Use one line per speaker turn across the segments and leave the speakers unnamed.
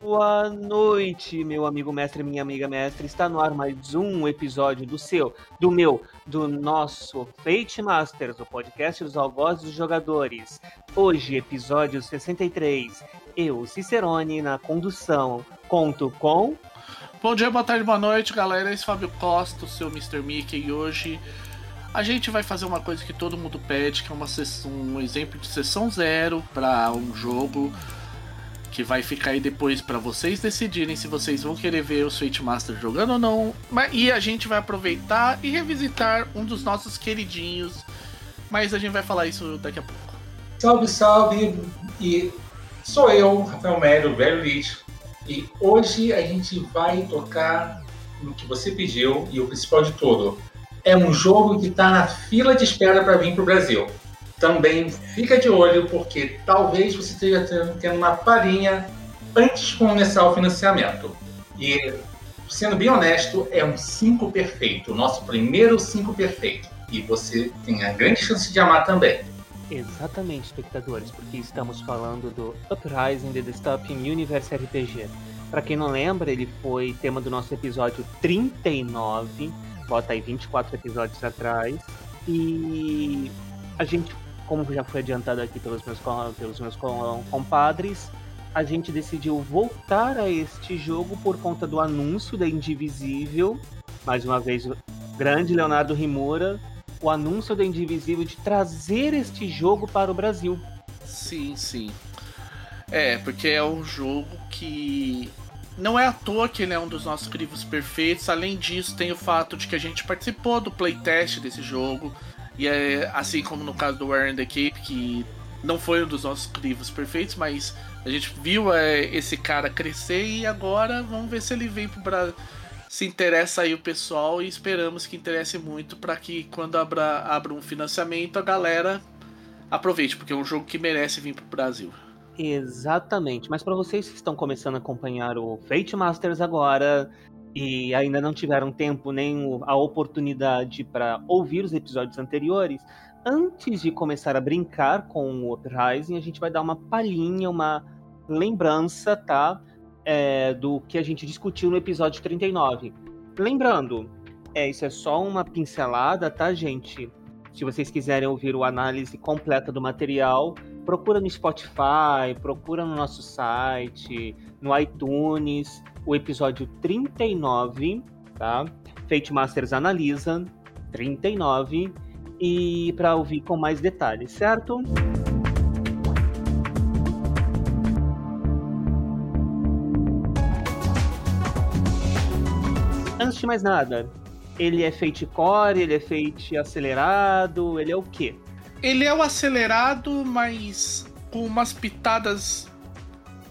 Boa noite, meu amigo mestre, minha amiga mestre. Está no ar mais um episódio do seu, do meu, do nosso Fate Masters, o podcast dos algozes dos jogadores. Hoje, episódio 63. Eu, Cicerone, na condução, conto com.
Bom dia, boa tarde, boa noite, galera. Esse é Fábio Costa, o seu Mr. Mickey, e hoje a gente vai fazer uma coisa que todo mundo pede, que é uma sessão, um exemplo de sessão zero para um jogo que vai ficar aí depois para vocês decidirem se vocês vão querer ver o Switch Master jogando ou não. E a gente vai aproveitar e revisitar um dos nossos queridinhos, mas a gente vai falar isso daqui a pouco.
Salve, salve! E sou eu, Rafael Melo, velho lixo. E hoje a gente vai tocar no que você pediu e o principal de tudo, é um jogo que está na fila de espera para vir para o Brasil. Também fica de olho, porque talvez você esteja tendo uma palhinha antes de começar o financiamento. E, sendo bem honesto, é um 5 perfeito, o nosso primeiro 5 perfeito. E você tem a grande chance de amar também.
Exatamente, espectadores, porque estamos falando do Uprising The Dystopian Universe RPG. Para quem não lembra, ele foi tema do nosso episódio 39 bota aí 24 episódios atrás. E a gente, como já foi adiantado aqui pelos meus, pelos meus compadres, a gente decidiu voltar a este jogo por conta do anúncio da Indivisível. Mais uma vez, o grande Leonardo Rimura, o anúncio da Indivisível de trazer este jogo para o Brasil.
Sim, sim. É, porque é um jogo que não é à toa que ele é um dos nossos crivos perfeitos. Além disso, tem o fato de que a gente participou do playtest desse jogo. E é assim como no caso do Warren the Cape, que não foi um dos nossos crivos perfeitos, mas a gente viu é, esse cara crescer e agora vamos ver se ele vem pro Brasil. Se interessa aí o pessoal e esperamos que interesse muito para que quando abra, abra um financiamento a galera aproveite, porque é um jogo que merece vir pro Brasil.
Exatamente. Mas para vocês que estão começando a acompanhar o Fate Masters agora e ainda não tiveram tempo nem a oportunidade para ouvir os episódios anteriores, antes de começar a brincar com o Uprising, a gente vai dar uma palhinha, uma lembrança, tá? É, do que a gente discutiu no episódio 39. Lembrando, é, isso é só uma pincelada, tá, gente? Se vocês quiserem ouvir o análise completa do material, procura no Spotify, procura no nosso site, no iTunes, o episódio 39, tá? Fate Masters analisa 39 e para ouvir com mais detalhes, certo? Antes de mais nada, ele é fate core, ele é fate acelerado, ele é o quê?
Ele é o acelerado, mas com umas pitadas.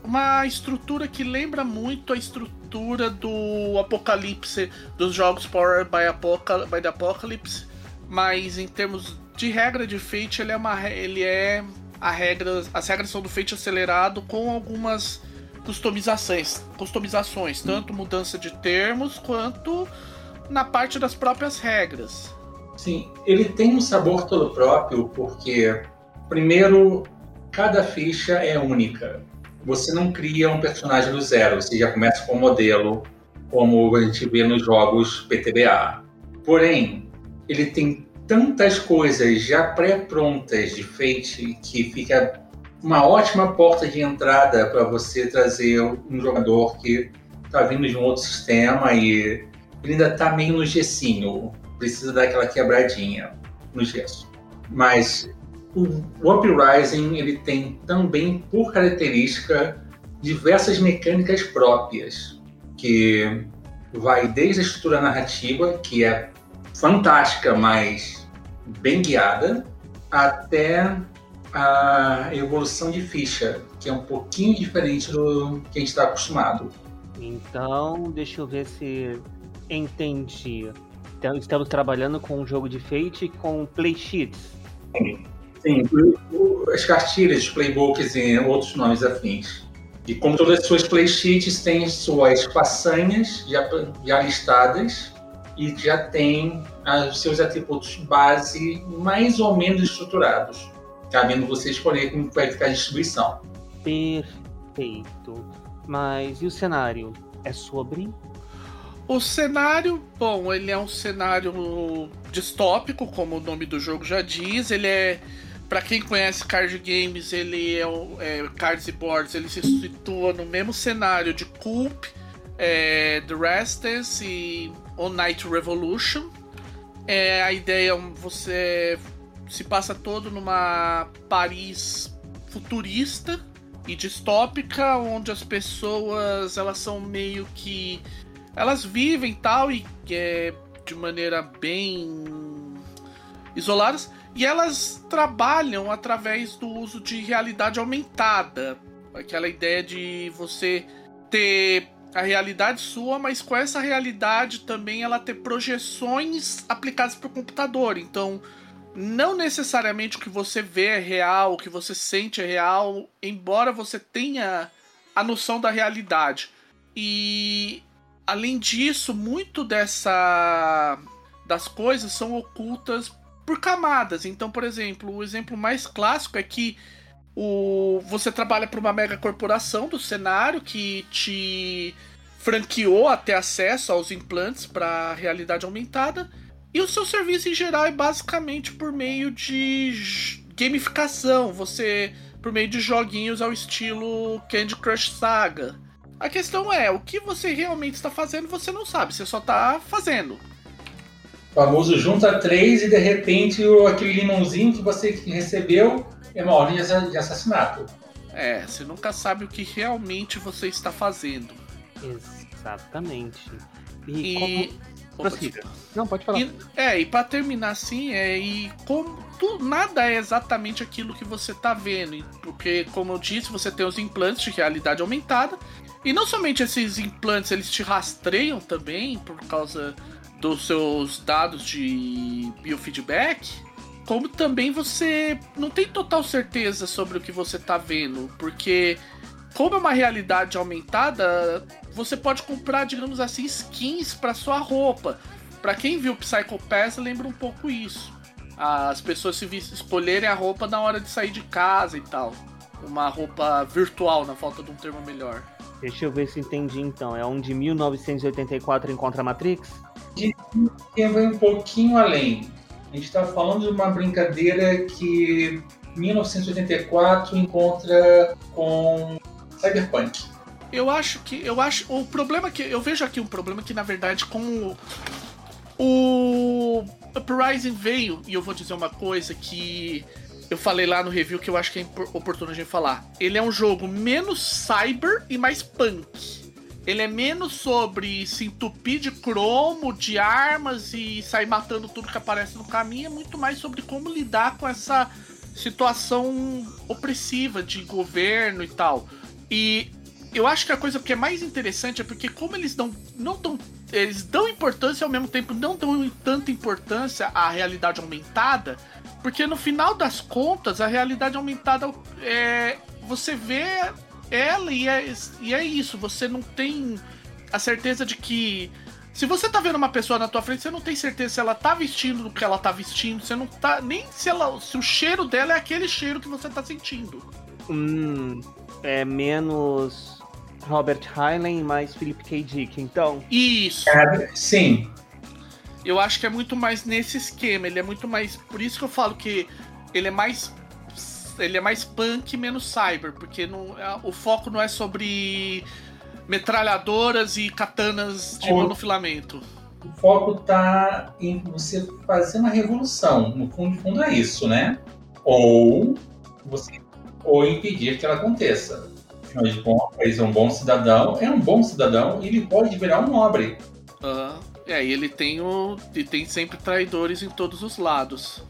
Uma estrutura que lembra muito a estrutura do Apocalipse, dos jogos Powered by, Apocal by the Apocalypse. Mas em termos de regra de Fate, ele é uma. Ele é. A regra, as regras são do Fate acelerado com algumas customizações, customizações, tanto mudança de termos quanto na parte das próprias regras.
Sim, ele tem um sabor todo próprio, porque, primeiro, cada ficha é única. Você não cria um personagem do zero, você já começa com um modelo, como a gente vê nos jogos PTBA. Porém, ele tem tantas coisas já pré-prontas de Fate que fica uma ótima porta de entrada para você trazer um jogador que está vindo de um outro sistema e ele ainda está meio no gessinho precisa dar aquela quebradinha no gesso. Mas o, Uprising ele tem também, por característica, diversas mecânicas próprias, que vai desde a estrutura narrativa, que é fantástica, mas bem guiada, até a evolução de ficha, que é um pouquinho diferente do que a gente está acostumado.
Então, deixa eu ver se entendi. Então, estamos trabalhando com um jogo de Fate com play sheets.
Sim, Sim. as cartilhas, playbooks e outros nomes afins. E como todas as suas play sheets têm suas façanhas já, já listadas e já tem os seus atributos base mais ou menos estruturados, cabendo você escolher como vai ficar a distribuição.
Perfeito. Mas e o cenário? É sobre?
O cenário, bom, ele é um cenário distópico, como o nome do jogo já diz. Ele é, para quem conhece card games, ele é, é cards e boards. Ele se situa no mesmo cenário de Culp, é, The Resistance e On Night Revolution. É, a ideia você se passa todo numa Paris futurista e distópica, onde as pessoas elas são meio que elas vivem tal e é, de maneira bem isoladas e elas trabalham através do uso de realidade aumentada, aquela ideia de você ter a realidade sua, mas com essa realidade também ela ter projeções aplicadas para o computador. Então, não necessariamente o que você vê é real, o que você sente é real, embora você tenha a noção da realidade. E além disso, muito dessa das coisas são ocultas por camadas. Então, por exemplo, o exemplo mais clássico é que o, você trabalha para uma mega corporação do cenário que te franqueou até acesso aos implantes para realidade aumentada e o seu serviço em geral é basicamente por meio de gamificação, você por meio de joguinhos ao estilo Candy Crush Saga. A questão é, o que você realmente está fazendo, você não sabe, você só está fazendo.
O famoso junta três e de repente aquele limãozinho que você recebeu é uma ordem de assassinato.
É, você nunca sabe o que realmente você está fazendo.
Exatamente.
E, e... Como...
Não, pode falar.
E, é, e para terminar assim, é, e como tu, nada é exatamente aquilo que você tá vendo, porque como eu disse, você tem os implantes de realidade aumentada, e não somente esses implantes, eles te rastreiam também por causa dos seus dados de biofeedback, como também você não tem total certeza sobre o que você tá vendo, porque como é uma realidade aumentada, você pode comprar, digamos assim, skins para sua roupa. Para quem viu Psycho Pass, lembra um pouco isso. As pessoas se escolherem a roupa na hora de sair de casa e tal. Uma roupa virtual, na falta de um termo melhor.
Deixa eu ver se entendi então. É um de 1984 encontra Matrix?
De vai um pouquinho além. A gente está falando de uma brincadeira que 1984 encontra com Cyberpunk.
Eu acho que. Eu acho. O problema que. Eu vejo aqui um problema que, na verdade, como o Uprising veio, e eu vou dizer uma coisa que eu falei lá no review que eu acho que é oportuno a gente falar. Ele é um jogo menos cyber e mais punk. Ele é menos sobre se entupir de cromo, de armas e sair matando tudo que aparece no caminho. É muito mais sobre como lidar com essa situação opressiva de governo e tal. E eu acho que a coisa que é mais interessante é porque como eles não, não dão. Eles dão importância ao mesmo tempo não dão tanta importância à realidade aumentada. Porque no final das contas, a realidade aumentada é. Você vê ela e é, e é isso. Você não tem a certeza de que. Se você tá vendo uma pessoa na tua frente, você não tem certeza se ela tá vestindo o que ela tá vestindo. Você não tá. Nem se ela. Se o cheiro dela é aquele cheiro que você tá sentindo.
Hum é menos Robert Heinlein e mais Philip K. Dick, então.
Isso.
É, sim.
Eu acho que é muito mais nesse esquema. Ele é muito mais. Por isso que eu falo que ele é mais. Ele é mais punk menos cyber, porque não, o foco não é sobre metralhadoras e katanas de o, monofilamento.
O foco tá em você fazer uma revolução. No fundo, no fundo é isso, né? Ou você ou impedir que ela aconteça. Afinal de contas, um bom cidadão é um bom cidadão e ele pode virar um nobre.
Uhum. É, e ele tem, o, e tem sempre traidores em todos os lados.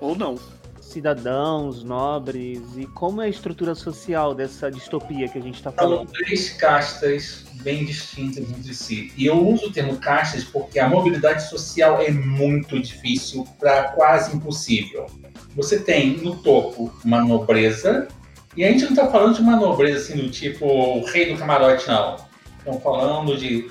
Ou não.
Cidadãos, nobres, e como é a estrutura social dessa distopia que a gente está falando? São
três castas bem distintas entre si. E eu uso o termo castas porque a mobilidade social é muito difícil para quase impossível. Você tem no topo uma nobreza e a gente não está falando de uma nobreza assim do tipo o rei do camarote, não. Estamos falando de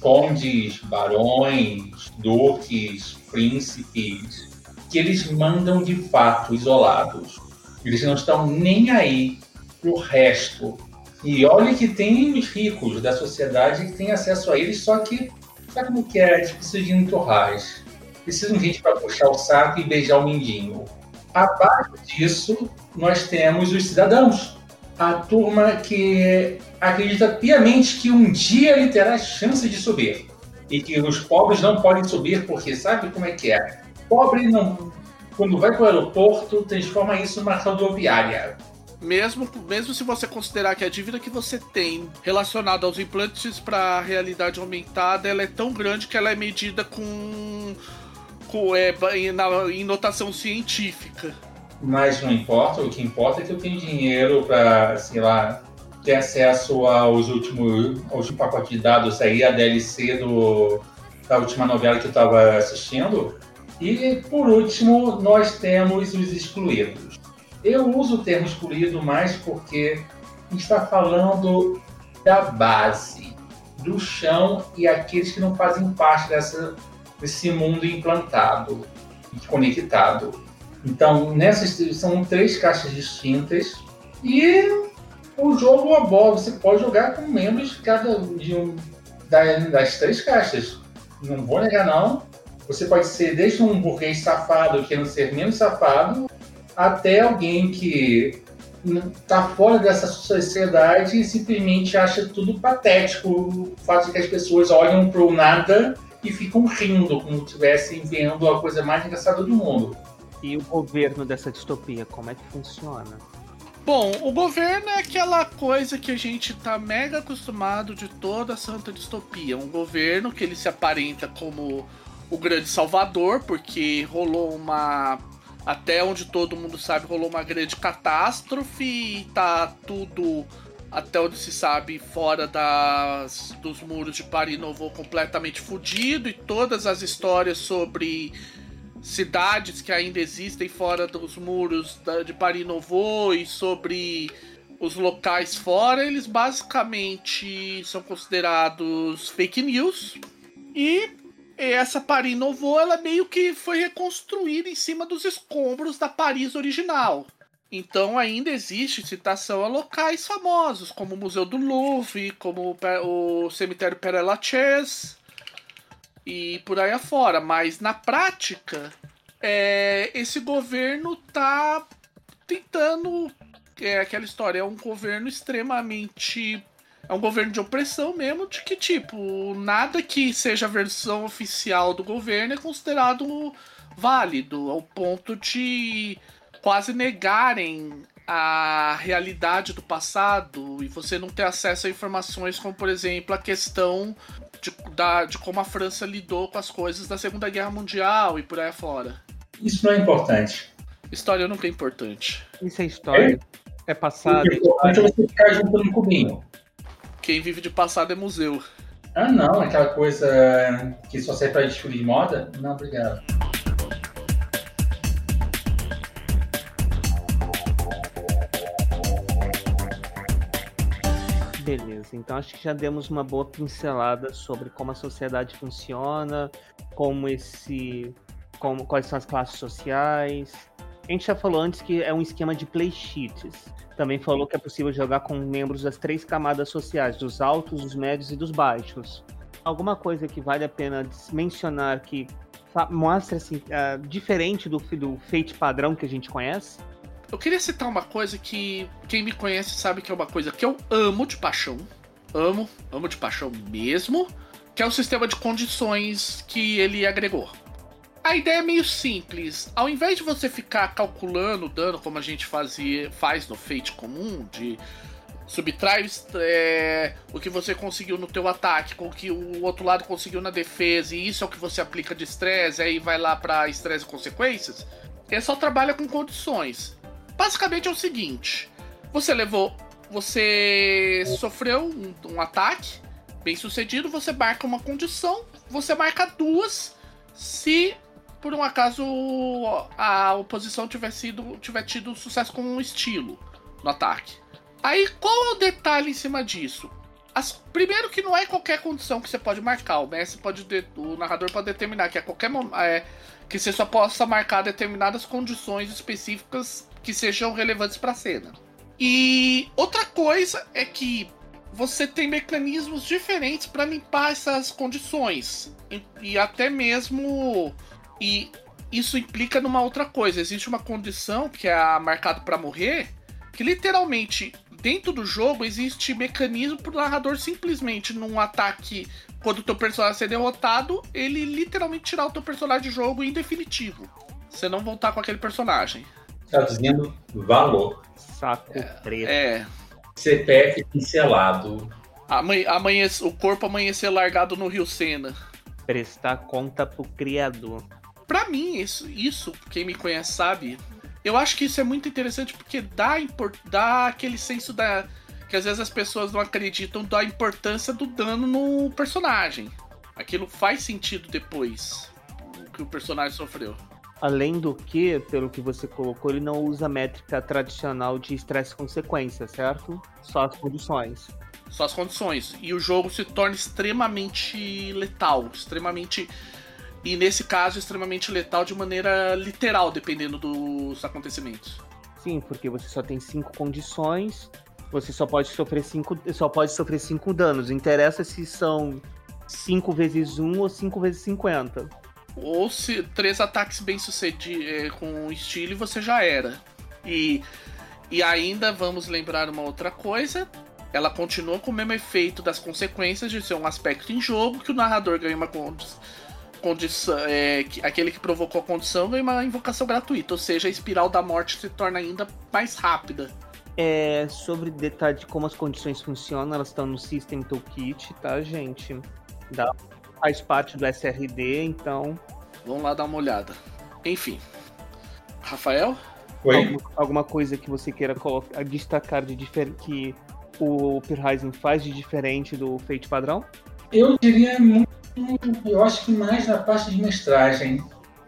condes, barões, duques, príncipes, que eles mandam de fato isolados. Eles não estão nem aí o resto. E olha que tem os ricos da sociedade que têm acesso a eles, só que sabe como que é? Eles precisam de entorrais. Precisam de gente para puxar o saco e beijar o mindinho. Abaixo disso, nós temos os cidadãos. A turma que acredita piamente que um dia ele terá chance de subir. E que os pobres não podem subir porque sabe como é que é? Pobre não. Quando vai para o aeroporto, transforma isso numa rodoviária.
Mesmo, mesmo se você considerar que a dívida que você tem relacionada aos implantes para a realidade aumentada ela é tão grande que ela é medida com, com é, em, na, em notação científica.
Mas não importa, o que importa é que eu tenho dinheiro para, sei lá, ter acesso aos últimos, ao último pacote de dados aí, a DLC do, da última novela que eu estava assistindo. E, por último, nós temos os excluídos. Eu uso o termo excluído mais porque está falando da base, do chão e aqueles que não fazem parte dessa, desse mundo implantado conectado. Então, nessas são três caixas distintas e o jogo aborda. Você pode jogar com membros de cada de um, das três caixas. Não vou negar, não. Você pode ser desde um burguês safado querendo ser menos safado, até alguém que está fora dessa sociedade e simplesmente acha tudo patético o fato de que as pessoas olham para o nada e ficam rindo, como se estivessem vendo a coisa mais engraçada do mundo.
E o governo dessa distopia, como é que funciona?
Bom, o governo é aquela coisa que a gente tá mega acostumado de toda a santa distopia. Um governo que ele se aparenta como o grande salvador, porque rolou uma até onde todo mundo sabe, rolou uma grande catástrofe e tá tudo, até onde se sabe, fora das, dos muros de Paris Novo completamente fudido e todas as histórias sobre cidades que ainda existem fora dos muros de Paris Novo e sobre os locais fora, eles basicamente são considerados fake news. E essa Paris Nouveau, ela meio que foi reconstruída em cima dos escombros da Paris original. Então ainda existe citação a locais famosos, como o Museu do Louvre, como o Cemitério Père Lachaise e por aí afora. Mas na prática, é, esse governo tá tentando. É aquela história, é um governo extremamente é um governo de opressão mesmo, de que, tipo, nada que seja a versão oficial do governo é considerado válido, ao ponto de quase negarem a realidade do passado e você não ter acesso a informações como, por exemplo, a questão de, da, de como a França lidou com as coisas da Segunda Guerra Mundial e por aí afora.
Isso não é importante.
História nunca é importante.
Isso é história. É, é passado.
O importante é você ficar junto no cubinho.
Quem vive de passado é museu.
Ah, não, aquela coisa que só serve para desfile de moda? Não, obrigado.
Beleza, então acho que já demos uma boa pincelada sobre como a sociedade funciona, como esse. Como, quais são as classes sociais. A gente já falou antes que é um esquema de play sheets. Também falou que é possível jogar com membros das três camadas sociais, dos altos, dos médios e dos baixos. Alguma coisa que vale a pena mencionar que mostra assim, uh, diferente do, do padrão que a gente conhece?
Eu queria citar uma coisa que quem me conhece sabe que é uma coisa que eu amo de paixão. Amo, amo de paixão mesmo. Que é o sistema de condições que ele agregou. A ideia é meio simples. Ao invés de você ficar calculando o dano como a gente fazia, faz no Fate comum, de subtrai é, o que você conseguiu no teu ataque com o que o outro lado conseguiu na defesa e isso é o que você aplica de estresse, aí vai lá para estresse e consequências. Ele só trabalha com condições. Basicamente é o seguinte: você levou, você sofreu um, um ataque bem sucedido, você marca uma condição, você marca duas se por um acaso a oposição tiver, sido, tiver tido sucesso com um estilo no ataque. Aí qual é o detalhe em cima disso? As, primeiro que não é qualquer condição que você pode marcar. O mestre pode. O narrador pode determinar que a qualquer é, que você só possa marcar determinadas condições específicas que sejam relevantes para a cena. E outra coisa é que você tem mecanismos diferentes para limpar essas condições. E, e, até mesmo. E isso implica numa outra coisa. Existe uma condição que é marcado para morrer, que literalmente dentro do jogo existe mecanismo para o narrador simplesmente num ataque quando o teu personagem ser derrotado, ele literalmente tirar o teu personagem de jogo em definitivo. Você não voltar com aquele personagem.
Traduzindo valor.
Saco
é,
preto.
É.
CPF pincelado.
Amanhece, o corpo amanhecer largado no Rio Sena.
Prestar conta pro criador.
Pra mim, isso, isso, quem me conhece sabe, eu acho que isso é muito interessante porque dá, dá aquele senso da. que às vezes as pessoas não acreditam da importância do dano no personagem. Aquilo faz sentido depois que o personagem sofreu.
Além do que, pelo que você colocou, ele não usa a métrica tradicional de estresse e consequência, certo? Só as condições.
Só as condições. E o jogo se torna extremamente letal, extremamente. E nesse caso, extremamente letal de maneira literal, dependendo dos acontecimentos.
Sim, porque você só tem cinco condições, você só pode sofrer cinco, só pode sofrer cinco danos. Interessa se são 5 vezes 1 ou 5 vezes 50.
Ou se três ataques bem sucedidos é, com estilo e você já era. E, e ainda vamos lembrar uma outra coisa. Ela continua com o mesmo efeito das consequências de ser um aspecto em jogo, que o narrador ganha uma condição. É, aquele que provocou a condição ganha uma invocação gratuita, ou seja, a espiral da morte se torna ainda mais rápida.
É, sobre detalhe de como as condições funcionam, elas estão no System Toolkit, tá, gente? Dá faz parte do SRD, então.
Vamos lá dar uma olhada. Enfim. Rafael?
Oi?
Alguma, alguma coisa que você queira colocar, destacar de que o Uprising faz de diferente do Fate padrão?
Eu diria muito, eu acho que mais na parte de mestragem.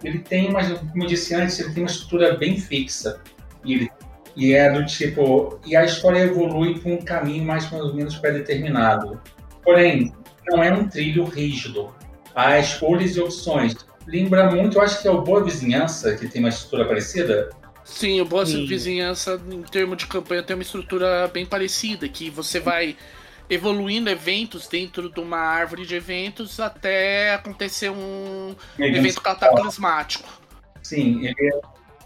Ele tem, mas como eu disse antes, ele tem uma estrutura bem fixa. E, ele, e é do tipo. E a história evolui por um caminho mais ou menos pré-determinado. Porém, não é um trilho rígido. Há escolhas e opções. Lembra muito, eu acho que é o Boa Vizinhança, que tem uma estrutura parecida.
Sim, o Boa Sim. Vizinhança, em termos de campanha, tem uma estrutura bem parecida, que você vai evoluindo eventos dentro de uma árvore de eventos até acontecer um evento cataclismático.
Sim, ele, é,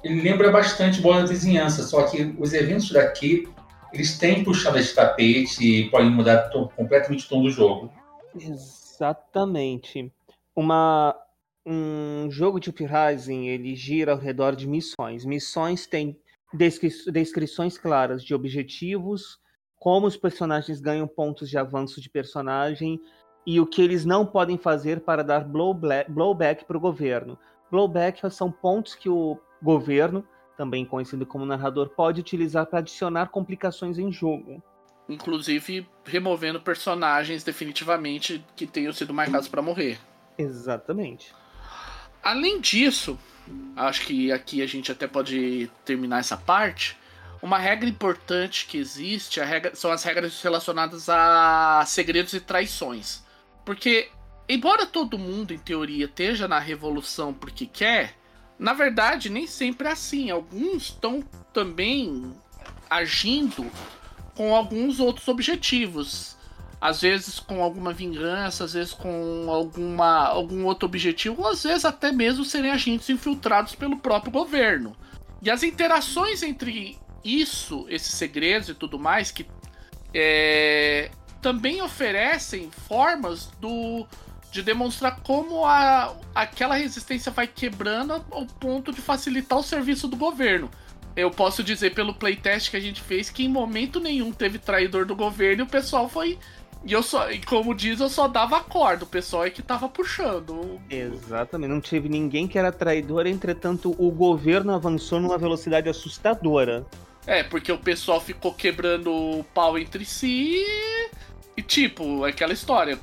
ele lembra bastante Boa Vizinhança, só que os eventos daqui, eles têm puxada de tapete e podem mudar completamente o tom do jogo.
Exatamente. Uma, um jogo de Uprising, ele gira ao redor de missões. Missões têm descri descrições claras de objetivos, como os personagens ganham pontos de avanço de personagem e o que eles não podem fazer para dar blowback para o governo. Blowback são pontos que o governo, também conhecido como narrador, pode utilizar para adicionar complicações em jogo
inclusive removendo personagens definitivamente que tenham sido marcados para morrer.
Exatamente.
Além disso, acho que aqui a gente até pode terminar essa parte. Uma regra importante que existe regra, são as regras relacionadas a segredos e traições. Porque, embora todo mundo, em teoria, esteja na revolução porque quer, na verdade nem sempre é assim. Alguns estão também agindo com alguns outros objetivos. Às vezes com alguma vingança, às vezes com alguma, algum outro objetivo, ou às vezes até mesmo serem agentes infiltrados pelo próprio governo. E as interações entre isso, esses segredos e tudo mais, que é, também oferecem formas do, de demonstrar como a, aquela resistência vai quebrando ao ponto de facilitar o serviço do governo eu posso dizer pelo playtest que a gente fez que em momento nenhum teve traidor do governo e o pessoal foi. E eu só, como diz, eu só dava a corda, o pessoal é que tava puxando.
Exatamente, não tive ninguém que era traidor, entretanto, o governo avançou numa velocidade assustadora.
É, porque o pessoal ficou quebrando o pau entre si e, tipo, aquela história.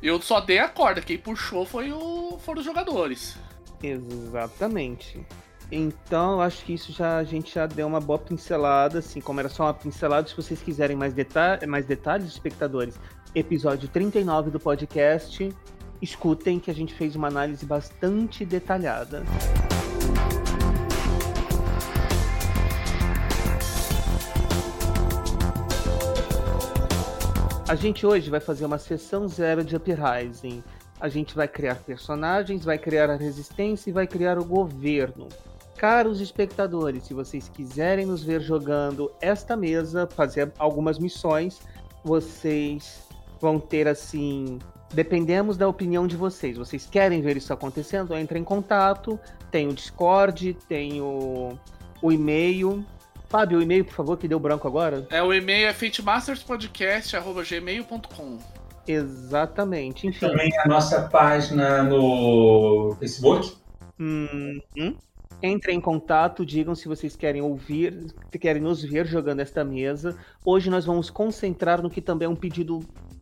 Eu só dei a corda, quem puxou foi o, foram os jogadores.
Exatamente. Então, acho que isso já a gente já deu uma boa pincelada, assim, como era só uma pincelada, se vocês quiserem mais, deta mais detalhes, espectadores, episódio 39 do podcast, escutem que a gente fez uma análise bastante detalhada. A gente hoje vai fazer uma sessão zero de Uprising. A gente vai criar personagens, vai criar a resistência e vai criar o governo. Caros espectadores, se vocês quiserem nos ver jogando esta mesa, fazer algumas missões, vocês vão ter assim. Dependemos da opinião de vocês. Vocês querem ver isso acontecendo? Entre em contato. Tem o Discord, tem o, o e-mail. Fábio, o e-mail, por favor, que deu branco agora.
É, o e-mail é fatemasterspodcast.gmail.com
Exatamente, enfim.
Também a nossa página no Facebook.
Hum, hum. Entrem em contato, digam se vocês querem ouvir, querem nos ver jogando esta mesa. Hoje nós vamos concentrar no que também é um pedido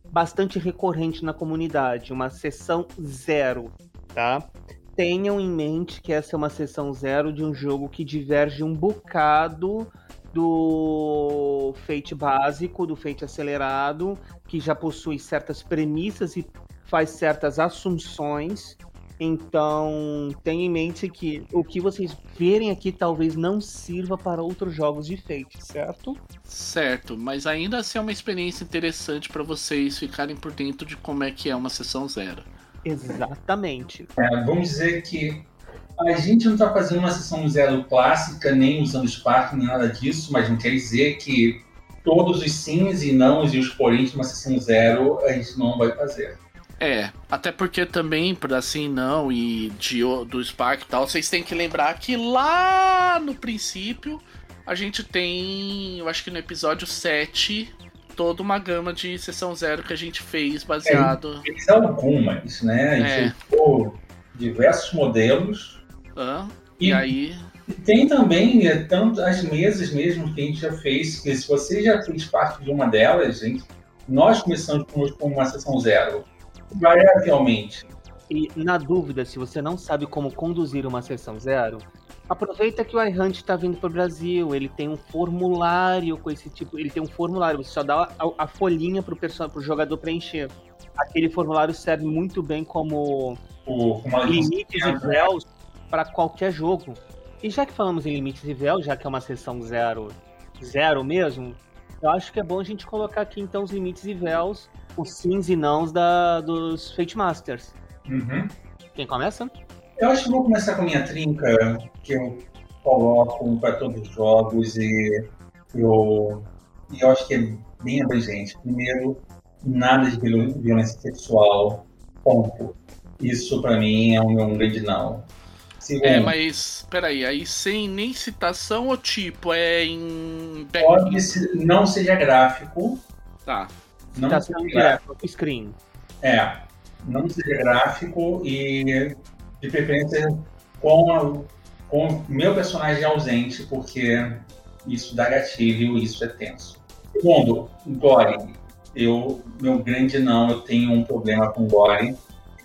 bastante recorrente na comunidade, uma sessão zero, tá? Tenham em mente que essa é uma sessão zero de um jogo que diverge um bocado do Fate básico, do Fate acelerado, que já possui certas premissas e faz certas assunções então, tenha em mente que o que vocês verem aqui talvez não sirva para outros jogos de Fate, certo?
Certo, mas ainda assim é uma experiência interessante para vocês ficarem por dentro de como é que é uma sessão zero.
Exatamente.
É, vamos dizer que a gente não está fazendo uma sessão zero clássica, nem usando Spark, nem nada disso, mas não quer dizer que todos os sims e nãos e os poréns de uma sessão zero a gente não vai fazer.
É, até porque também, por assim não, e de, do Spark e tal, vocês têm que lembrar que lá no princípio a gente tem, eu acho que no episódio 7, toda uma gama de sessão zero que a gente fez baseado.
É, fez algumas, né? A gente é. diversos modelos.
Ah, e, e, aí.
E tem também é, tanto as mesas mesmo que a gente já fez, que se você já fez parte de uma delas, gente, nós começamos com uma sessão zero variavelmente.
E na dúvida, se você não sabe como conduzir uma sessão zero, aproveita que o iHunt está vindo para o Brasil. Ele tem um formulário com esse tipo. Ele tem um formulário, você só dá a, a folhinha para o jogador preencher. Aquele formulário serve muito bem como
o,
limites e véus para qualquer jogo. E já que falamos em limites e véus, já que é uma sessão zero, zero mesmo, eu acho que é bom a gente colocar aqui então os limites e véus os sims e nãos da, dos Fate Masters.
Uhum.
Quem começa?
Eu acho que vou começar com a minha trinca, que eu coloco para todos os jogos e eu, e eu acho que é bem abrangente. Primeiro, nada de violência sexual, ponto. Isso para mim é um, um grande não.
Segundo, é, mas peraí, aí sem nem citação ou tipo, é em.
Pode ser, não seja gráfico.
Tá.
Não
tá sendo gráfico, screen.
É, não seja gráfico e de preferência com, a, com meu personagem ausente, porque isso dá gatilho, isso é tenso. Segundo, gore. Eu, meu grande não, eu tenho um problema com gore,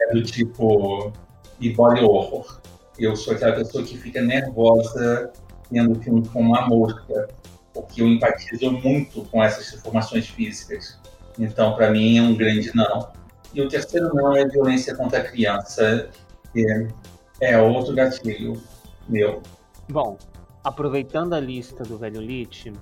é do tipo e body horror. Eu sou aquela pessoa que fica nervosa vendo filme com uma mosca, porque eu empatizo muito com essas informações físicas. Então, para mim, é um grande não. E o terceiro não é violência contra a criança, que é outro gatilho meu.
Bom, aproveitando a lista do velho Lit,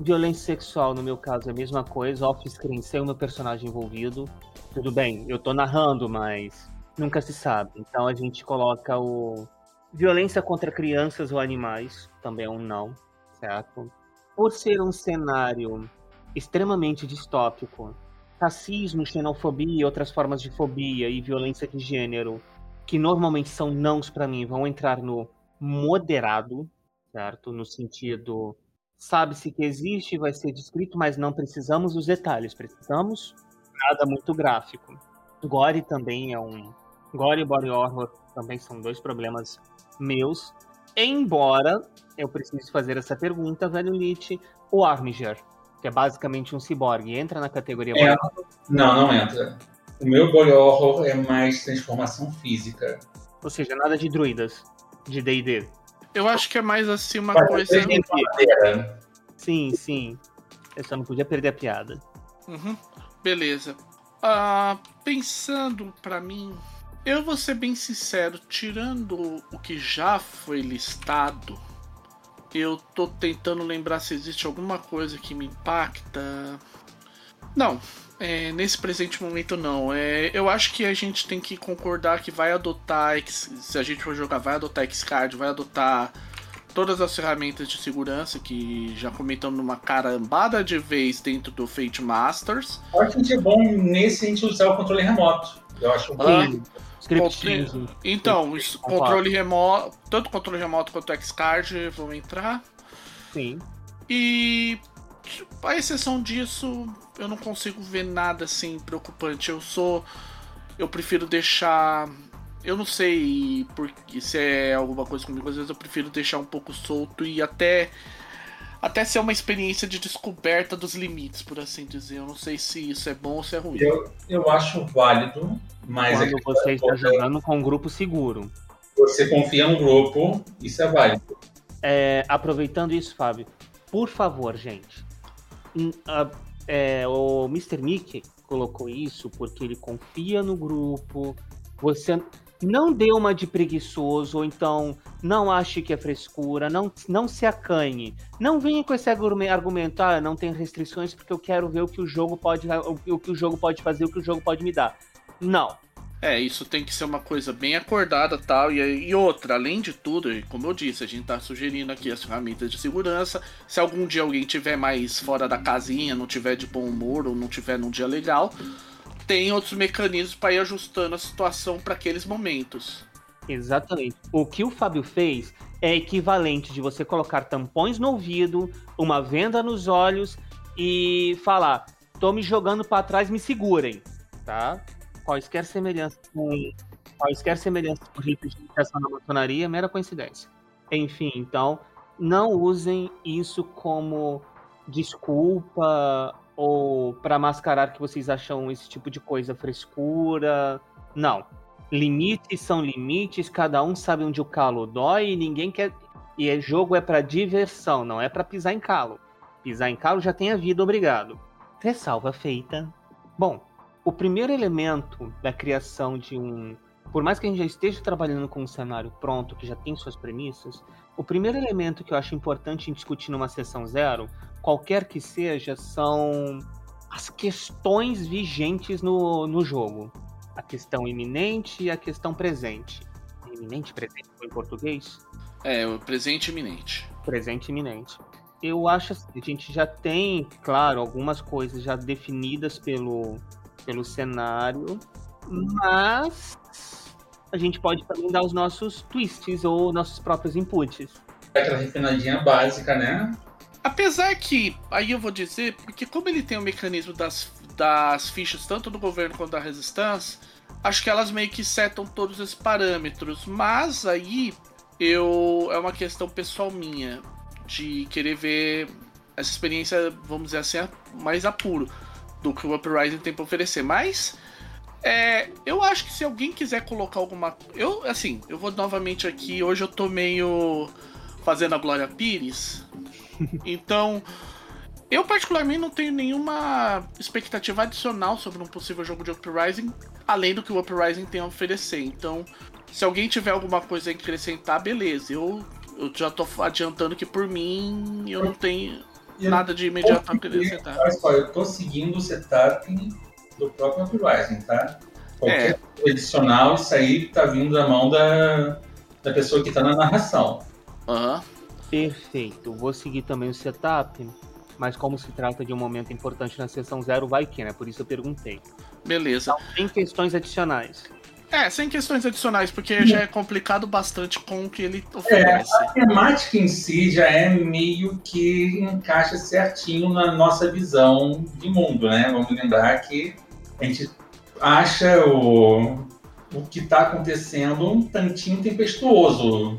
violência sexual, no meu caso, é a mesma coisa, off-screen sem o meu personagem envolvido. Tudo bem, eu tô narrando, mas nunca se sabe. Então a gente coloca o violência contra crianças ou animais, também é um não, certo? Por ser um cenário extremamente distópico. Racismo, xenofobia e outras formas de fobia e violência de gênero, que normalmente são nãos para mim, vão entrar no moderado, certo? No sentido, sabe-se que existe, vai ser descrito, mas não precisamos dos detalhes, precisamos nada muito gráfico. Gore também é um. Gore e body horror também são dois problemas meus. Embora eu precise fazer essa pergunta, velho Lich, o Armiger que é basicamente um ciborgue, entra na categoria
é, Não, não entra. O meu body horror é mais transformação física.
Ou seja, nada de druidas, de D&D.
Eu acho que é mais assim uma Pode coisa...
Sim, sim. Eu só não podia perder a piada.
Uhum. Beleza. Uh, pensando para mim, eu vou ser bem sincero, tirando o que já foi listado, eu tô tentando lembrar se existe alguma coisa que me impacta. Não, É, nesse presente momento não. É, eu acho que a gente tem que concordar que vai adotar, se a gente for jogar, vai adotar Xcard, vai adotar todas as ferramentas de segurança que já comentamos numa carambada de vez dentro do Fate Masters.
Eu acho que é bom nesse a gente usar o controle remoto. Eu acho ah,
Script Então, controle remoto, tanto controle remoto quanto Xcard vão entrar.
Sim.
E a exceção disso, eu não consigo ver nada assim preocupante. Eu sou. Eu prefiro deixar. Eu não sei porque se é alguma coisa comigo, às vezes eu prefiro deixar um pouco solto e até. Até ser uma experiência de descoberta dos limites, por assim dizer. Eu não sei se isso é bom ou se é ruim.
Eu, eu acho válido, mas.
Quando é você está jogando com um grupo seguro.
Você confia no grupo, isso é válido.
É, aproveitando isso, Fábio, por favor, gente, é, o Mr. Nick colocou isso porque ele confia no grupo. Você não dê uma de preguiçoso, ou então não ache que é frescura, não, não se acanhe. Não venha com esse argumento, ah, não tem restrições porque eu quero ver o que o jogo pode, o que o jogo pode fazer, o que o jogo pode me dar. Não.
É, isso tem que ser uma coisa bem acordada tal. E, e outra, além de tudo, como eu disse, a gente tá sugerindo aqui as ferramentas de segurança. Se algum dia alguém tiver mais fora da casinha, não tiver de bom humor ou não tiver num dia legal, tem outros mecanismos para ir ajustando a situação para aqueles momentos.
Exatamente. O que o Fábio fez é equivalente de você colocar tampões no ouvido, uma venda nos olhos e falar: tô me jogando para trás, me segurem, tá? quaisquer semelhanças com quaisquer semelhanças com ritos de iniciação na maçonaria mera coincidência. Enfim, então, não usem isso como desculpa ou para mascarar que vocês acham esse tipo de coisa frescura. Não. Limites são limites, cada um sabe onde o calo dói e ninguém quer. E é jogo é para diversão, não é para pisar em calo. Pisar em calo já tem a vida, obrigado. Ressalva feita. Bom, o primeiro elemento da criação de um. Por mais que a gente já esteja trabalhando com um cenário pronto, que já tem suas premissas, o primeiro elemento que eu acho importante em discutir numa sessão zero, qualquer que seja, são as questões vigentes no, no jogo. A questão iminente e a questão presente. Iminente presente em português?
É, o presente iminente.
Presente iminente. Eu acho assim, a gente já tem, claro, algumas coisas já definidas pelo, pelo cenário, mas a gente pode também dar os nossos twists ou nossos próprios inputs.
Aquela refinadinha básica, né?
Apesar que, aí eu vou dizer, porque como ele tem o mecanismo das, das fichas, tanto do governo quanto da resistência, acho que elas meio que setam todos esses parâmetros. Mas aí eu é uma questão pessoal minha de querer ver essa experiência, vamos dizer assim, mais apuro do que o Uprising tem para oferecer. Mas é, eu acho que se alguém quiser colocar alguma. Eu, assim, eu vou novamente aqui. Hoje eu tô meio fazendo a Glória Pires. Então, eu particularmente não tenho nenhuma expectativa adicional sobre um possível jogo de Uprising, além do que o Uprising tem a oferecer. Então, se alguém tiver alguma coisa a acrescentar, beleza. Eu, eu já tô adiantando que por mim eu não tenho Nada de imediato a acrescentar.
Olha só, eu tô seguindo o setup do próprio Uprising, tá? Qualquer é. adicional, isso aí tá vindo da mão da, da pessoa que tá na narração.
Aham. Uhum.
Perfeito. Vou seguir também o setup, mas como se trata de um momento importante na sessão zero, vai que, né? Por isso eu perguntei.
Beleza.
Então, tem questões adicionais.
É, sem questões adicionais, porque já é complicado bastante com o que ele oferece.
É, a temática em si já é meio que encaixa certinho na nossa visão de mundo, né? Vamos lembrar que a gente acha o, o que está acontecendo um tantinho tempestuoso,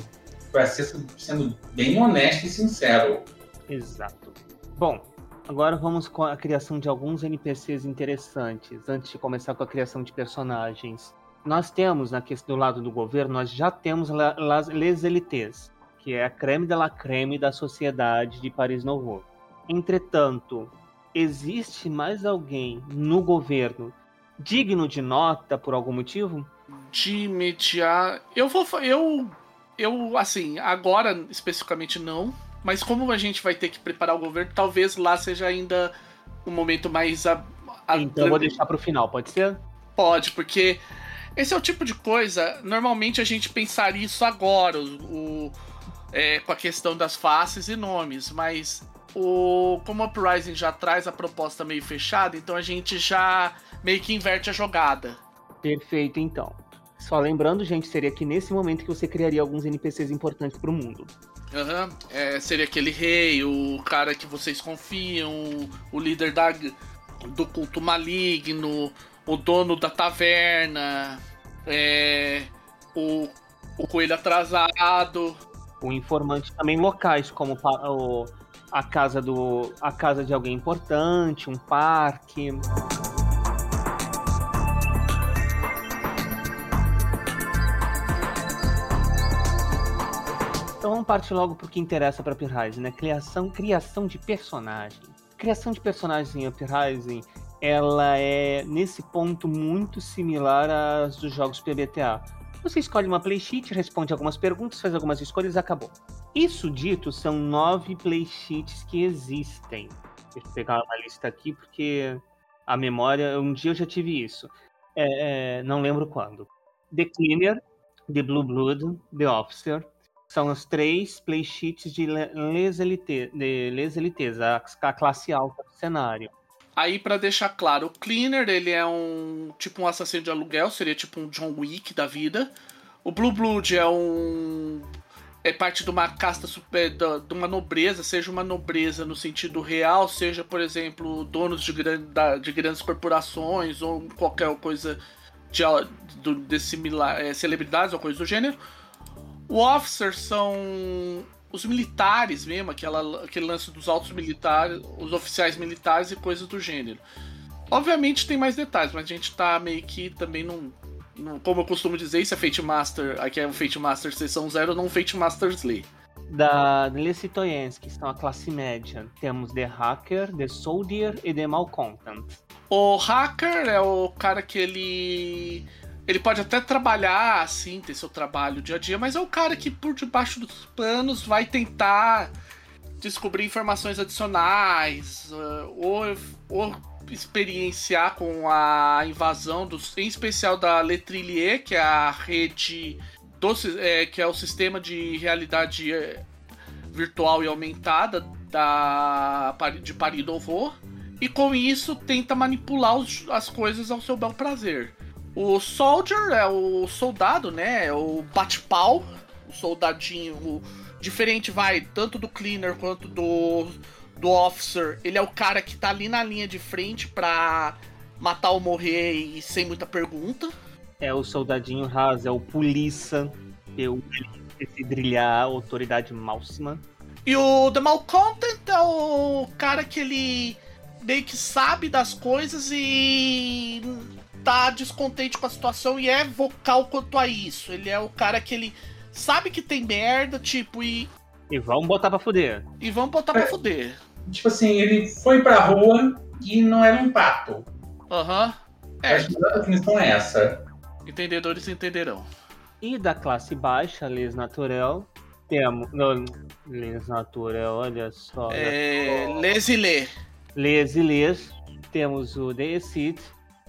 para ser sendo bem honesto e sincero.
Exato. Bom, agora vamos com a criação de alguns NPCs interessantes, antes de começar com a criação de personagens nós temos, na questão do lado do governo, nós já temos las, les élites, que é a creme de la creme da sociedade de Paris Nouveau. Entretanto, existe mais alguém no governo digno de nota por algum motivo?
De imediato, eu vou, eu, eu, assim, agora especificamente não, mas como a gente vai ter que preparar o governo, talvez lá seja ainda um momento mais A
então eu vou deixar pro final, pode ser?
Pode, porque esse é o tipo de coisa. Normalmente a gente pensaria isso agora, o, o é, com a questão das faces e nomes, mas o como o Uprising já traz a proposta meio fechada, então a gente já meio que inverte a jogada.
Perfeito, então. Só lembrando, gente, seria que nesse momento que você criaria alguns NPCs importantes pro mundo.
Uhum. É, seria aquele rei, o cara que vocês confiam, o líder da, do culto maligno, o dono da taverna, é, o, o coelho atrasado.
O informante também locais, como o, a casa do. a casa de alguém importante, um parque. Então vamos partir logo pro que interessa para Uprising, né? Criação, criação de personagem. Criação de personagens em Uprising, ela é nesse ponto muito similar às dos jogos PBTA. Você escolhe uma playsheet, responde algumas perguntas, faz algumas escolhas acabou. Isso dito, são nove playsheets que existem. Deixa eu pegar uma lista aqui porque a memória, um dia eu já tive isso. É, é, não lembro quando. The Cleaner, The Blue Blood, The Officer, são os três playsheets de Les Elites, de Les Elites a, classe alta do cenário.
Aí, para deixar claro, o Cleaner, ele é um tipo um assassino de aluguel, seria tipo um John Wick da vida. O Blue Blood é um é parte de uma casta super, de uma nobreza, seja uma nobreza no sentido real, seja, por exemplo, donos de, grande, de grandes corporações ou qualquer coisa de, de, de similar, é, celebridades ou coisa do gênero. O Officer são os militares mesmo, aquela, aquele lance dos altos militares, os oficiais militares e coisas do gênero. Obviamente tem mais detalhes, mas a gente tá meio que também num. num como eu costumo dizer, isso é Fate Master. Aqui é um Fate Master Sessão Zero, não um Fate Master Slay.
Da Lecitoyens, que são a classe média, temos The Hacker, The Soldier e The Malcontent.
O Hacker é o cara que ele ele pode até trabalhar assim, ter seu trabalho dia a dia, mas é o cara que por debaixo dos panos vai tentar descobrir informações adicionais uh, ou, ou experienciar com a invasão dos, em especial da Letrillier, que é a rede do, é, que é o sistema de realidade é, virtual e aumentada da de Paris Nouveau, e com isso tenta manipular os, as coisas ao seu bel prazer. O Soldier é o soldado, né? É o bate-pau, o soldadinho o diferente, vai, tanto do Cleaner quanto do, do Officer. Ele é o cara que tá ali na linha de frente pra matar ou morrer e sem muita pergunta.
É o soldadinho raso, é o polícia, é o esse brilhar, autoridade máxima.
E o The Malcontent é o cara que ele meio que sabe das coisas e tá descontente com a situação e é vocal quanto a isso. Ele é o cara que ele sabe que tem merda, tipo, e.
E vamos botar pra fuder.
E vamos botar é, pra fuder.
Tipo assim, ele foi pra rua e não era um pato.
Aham. Uhum.
É. Acho que a definição é essa.
Entendedores entenderão.
E da classe baixa, Les Naturel, temos. Não, Les Naturel, olha só.
É. Les e Lê.
Les e Les. Temos o The Exit,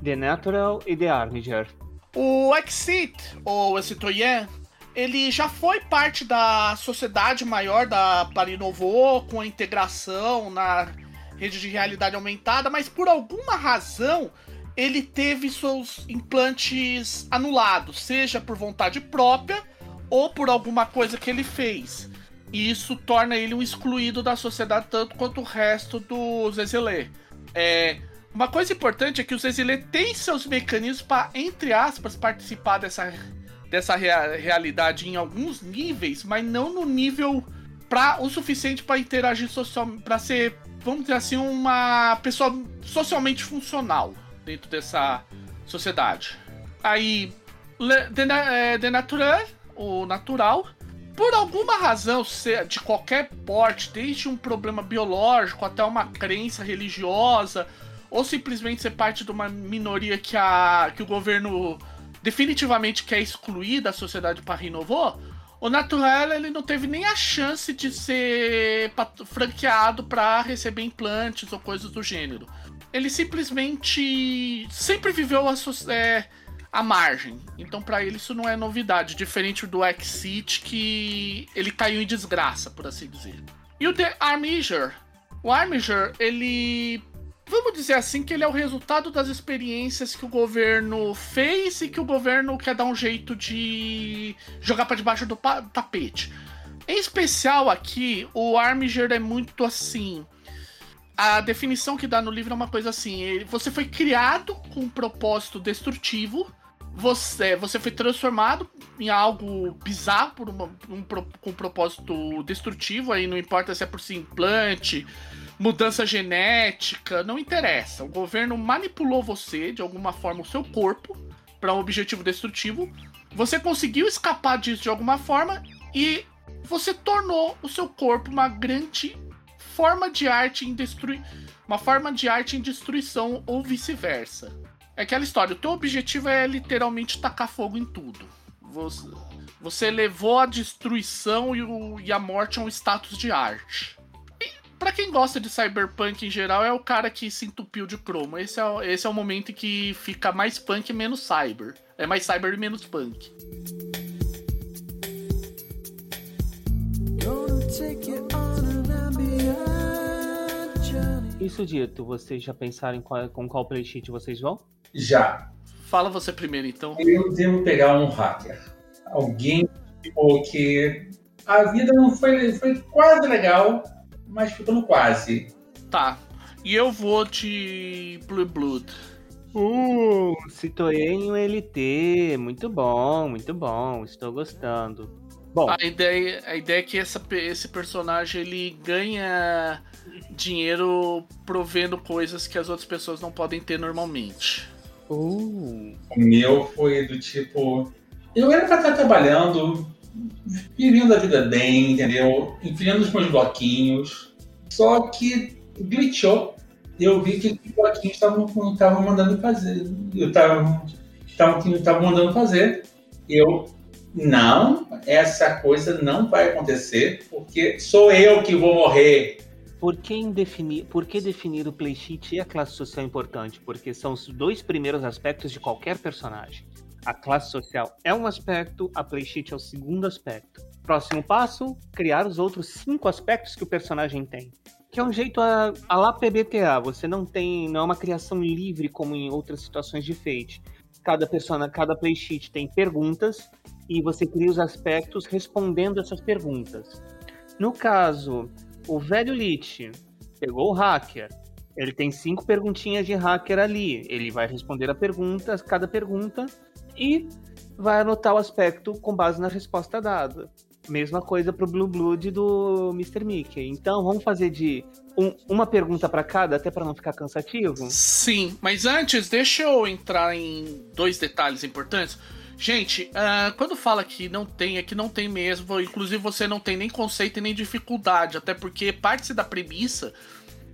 The Natural e The Armiger.
O Exit, ou Citoyen, ele já foi parte da sociedade maior da Paris Nouveau, com a integração na rede de realidade aumentada, mas por alguma razão ele teve seus implantes anulados, seja por vontade própria ou por alguma coisa que ele fez. E isso torna ele um excluído da sociedade tanto quanto o resto dos Exilés. É, uma coisa importante é que o exilê tem seus mecanismos para, entre aspas, participar dessa, dessa rea realidade em alguns níveis, mas não no nível para o suficiente para interagir social, para ser, vamos dizer assim, uma pessoa socialmente funcional dentro dessa sociedade. Aí, de, de natural, o natural, por alguma razão, de qualquer porte, desde um problema biológico até uma crença religiosa ou simplesmente ser parte de uma minoria que, a, que o governo definitivamente quer excluir da sociedade para renovar, o Natural ele não teve nem a chance de ser franqueado para receber implantes ou coisas do gênero. ele simplesmente sempre viveu a, é, a margem. Então, para ele, isso não é novidade. Diferente do Exit, que ele caiu em desgraça, por assim dizer. E o The Armiger. O Armiger, ele. Vamos dizer assim que ele é o resultado das experiências que o governo fez e que o governo quer dar um jeito de jogar para debaixo do tapete. Em especial aqui, o Armiger é muito assim a definição que dá no livro é uma coisa assim: você foi criado com um propósito destrutivo, você, você foi transformado em algo bizarro por uma, um, com um propósito destrutivo, aí não importa se é por implante, mudança genética, não interessa. O governo manipulou você, de alguma forma, o seu corpo, para um objetivo destrutivo. Você conseguiu escapar disso de alguma forma e você tornou o seu corpo uma grande forma de arte em destruir. Uma forma de arte em destruição ou vice-versa. É aquela história, o teu objetivo é literalmente tacar fogo em tudo. Você, você levou a destruição e, o, e a morte a um status de arte. Pra quem gosta de cyberpunk em geral, é o cara que se entupiu de cromo. Esse é, esse é o momento em que fica mais punk e menos cyber. É mais cyber e menos punk.
Isso dito, vocês já pensaram qual, com qual playsheet vocês vão?
Já.
Fala você primeiro, então.
Eu devo pegar um hacker. Alguém porque a vida não foi, foi quase legal, mas ficando quase.
Tá. E eu vou de Blue Blood.
Uh, Citoyen LT. Muito bom, muito bom. Estou gostando. Bom.
A ideia, a ideia é que essa, esse personagem ele ganha dinheiro provendo coisas que as outras pessoas não podem ter normalmente.
Uh. O meu foi do tipo. Eu era pra estar trabalhando, vivendo a vida bem, entendeu? Enfiando os meus bloquinhos. Só que glitchou. Eu vi que os bloquinhos estavam mandando fazer. Eu estavam mandando fazer. Eu não, essa coisa não vai acontecer, porque sou eu que vou morrer.
Por que, definir, por que definir o playsheet e a classe social importante? Porque são os dois primeiros aspectos de qualquer personagem. A classe social é um aspecto, a playsheet é o segundo aspecto. Próximo passo, criar os outros cinco aspectos que o personagem tem. Que é um jeito a, a lá PBTA, você não tem, não é uma criação livre como em outras situações de Fate. Cada persona, cada playsheet tem perguntas e você cria os aspectos respondendo essas perguntas. No caso, o velho Lich pegou o hacker. Ele tem cinco perguntinhas de hacker ali. Ele vai responder a pergunta, cada pergunta, e vai anotar o aspecto com base na resposta dada. Mesma coisa pro Blue Blood do Mr. Mickey. Então, vamos fazer de um, uma pergunta para cada, até para não ficar cansativo?
Sim, mas antes, deixa eu entrar em dois detalhes importantes. Gente, uh, quando fala que não tem, é que não tem mesmo. Inclusive, você não tem nem conceito e nem dificuldade. Até porque parte da premissa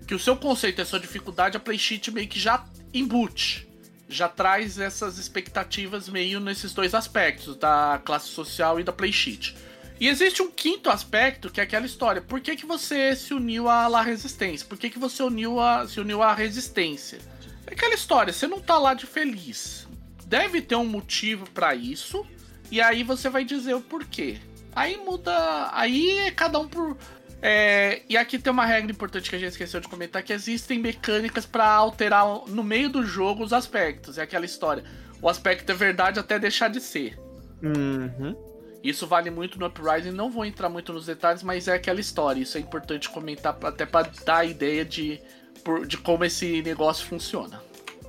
que o seu conceito é sua dificuldade, a Playsheet meio que já embute. Já traz essas expectativas meio nesses dois aspectos, da classe social e da Playsheet. E existe um quinto aspecto, que é aquela história. Por que, que você se uniu à La Resistência? Por que, que você uniu a, se uniu à Resistência? É aquela história, você não tá lá de feliz deve ter um motivo para isso, e aí você vai dizer o porquê. Aí muda. Aí é cada um por. É, e aqui tem uma regra importante que a gente esqueceu de comentar: que existem mecânicas para alterar no meio do jogo os aspectos. É aquela história. O aspecto é verdade até deixar de ser.
Uhum.
Isso vale muito no Uprising. Não vou entrar muito nos detalhes, mas é aquela história. Isso é importante comentar até para dar a ideia de, de como esse negócio funciona.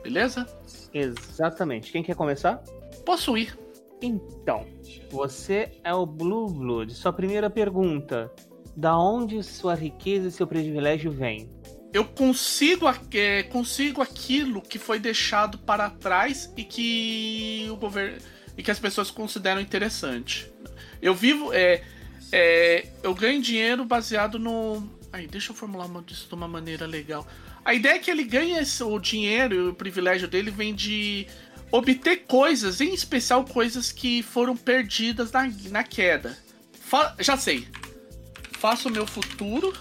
Beleza?
Exatamente. Quem quer começar?
Posso ir.
Então, você é o Blue Blood. Sua primeira pergunta: da onde sua riqueza e seu privilégio vêm?
Eu consigo, é, consigo aquilo que foi deixado para trás e que o governo e que as pessoas consideram interessante. Eu vivo, é, é, eu ganho dinheiro baseado no. Aí, deixa eu formular isso de uma maneira legal. A ideia é que ele ganha o dinheiro e o privilégio dele vem de obter coisas, em especial coisas que foram perdidas na, na queda. Fa já sei. Faço o meu futuro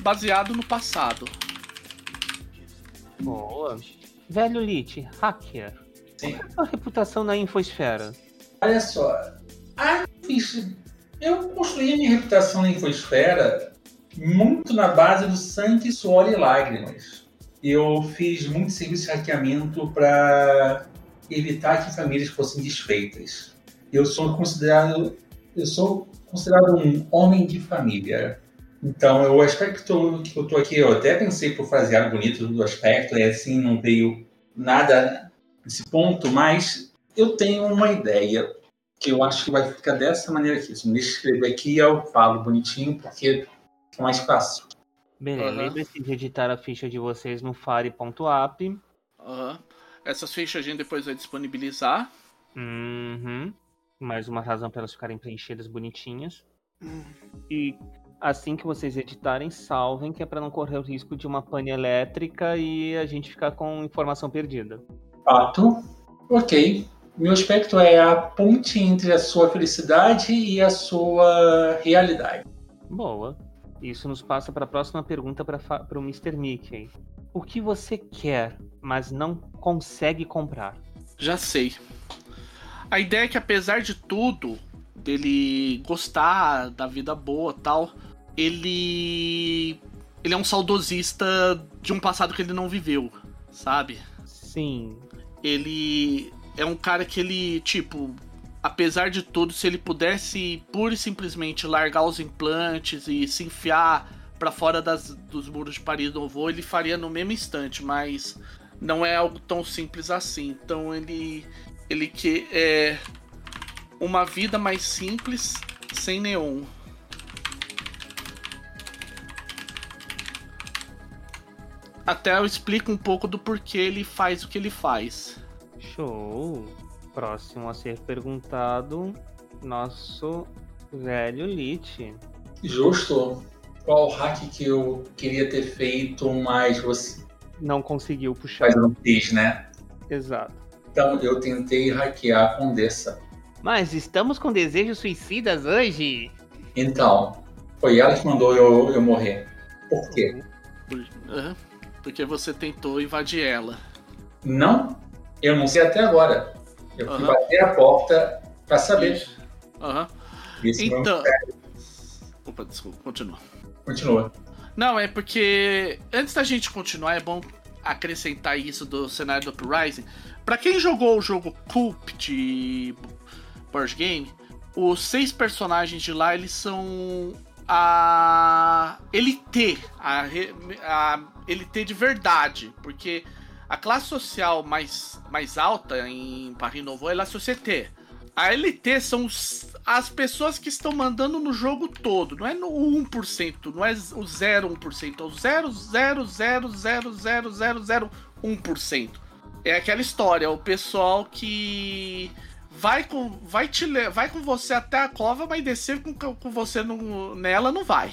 baseado no passado.
Boa. Velho Lit, hacker.
Sim.
Qual é a sua reputação na infosfera?
Olha só, a. Eu construí a minha reputação na infosfera muito na base do sangue, suor e lágrimas. Eu fiz muito serviço de hackeamento para evitar que famílias fossem desfeitas. Eu sou considerado, eu sou considerado um homem de família. Então, o aspecto que eu estou aqui, eu até pensei por fazer algo bonito do aspecto, e assim não veio nada nesse ponto, mas eu tenho uma ideia que eu acho que vai ficar dessa maneira aqui. Se me deixa escrever aqui, eu falo bonitinho, porque é mais fácil.
Beleza,
Uhum.
lembre-se de editar a ficha de vocês no fare.app.
Aham. Essas fichas a gente depois vai disponibilizar.
Uhum. Mais uma razão para elas ficarem preenchidas bonitinhas. E assim que vocês editarem, salvem, que é para não correr o risco de uma pane elétrica e a gente ficar com informação perdida.
Fato. Ok. Meu aspecto é a ponte entre a sua felicidade e a sua realidade.
Boa. Isso nos passa para a próxima pergunta para o Mr. Mickey. O que você quer, mas não consegue comprar?
Já sei. A ideia é que apesar de tudo, dele gostar da vida boa tal, ele. Ele é um saudosista de um passado que ele não viveu, sabe?
Sim.
Ele é um cara que ele, tipo, apesar de tudo, se ele pudesse pura e simplesmente largar os implantes e se enfiar pra fora das, dos muros de Paris Novo, ele faria no mesmo instante, mas não é algo tão simples assim. Então ele ele que é uma vida mais simples sem neon. Até eu explico um pouco do porquê ele faz o que ele faz.
Show. Próximo a ser perguntado, nosso velho Lit.
Justo. Qual hack que eu queria ter feito, mas você
Não conseguiu puxar.
mas eu não fiz, né?
Exato.
Então eu tentei hackear a Condessa.
Mas estamos com desejos suicidas hoje?
Então, foi ela que mandou eu, eu morrer. Por quê?
Porque você tentou invadir ela.
Não, eu não sei até agora. Eu fui bater a porta pra saber.
Aham. Então. Opa, desculpa, continua.
Continua.
Não, é porque antes da gente continuar, é bom acrescentar isso do cenário do Uprising. Pra quem jogou o jogo Coop de board game, os seis personagens de lá, eles são a LT, a, a LT de verdade, porque a classe social mais, mais alta em Paris Novo é a Société. A LT são os- as pessoas que estão mandando no jogo todo, não é no 1%, não é o 0,1%, é o 0,0000001%. É aquela história, o pessoal que vai com vai te vai com você até a cova, mas descer com, com você no- nela não vai.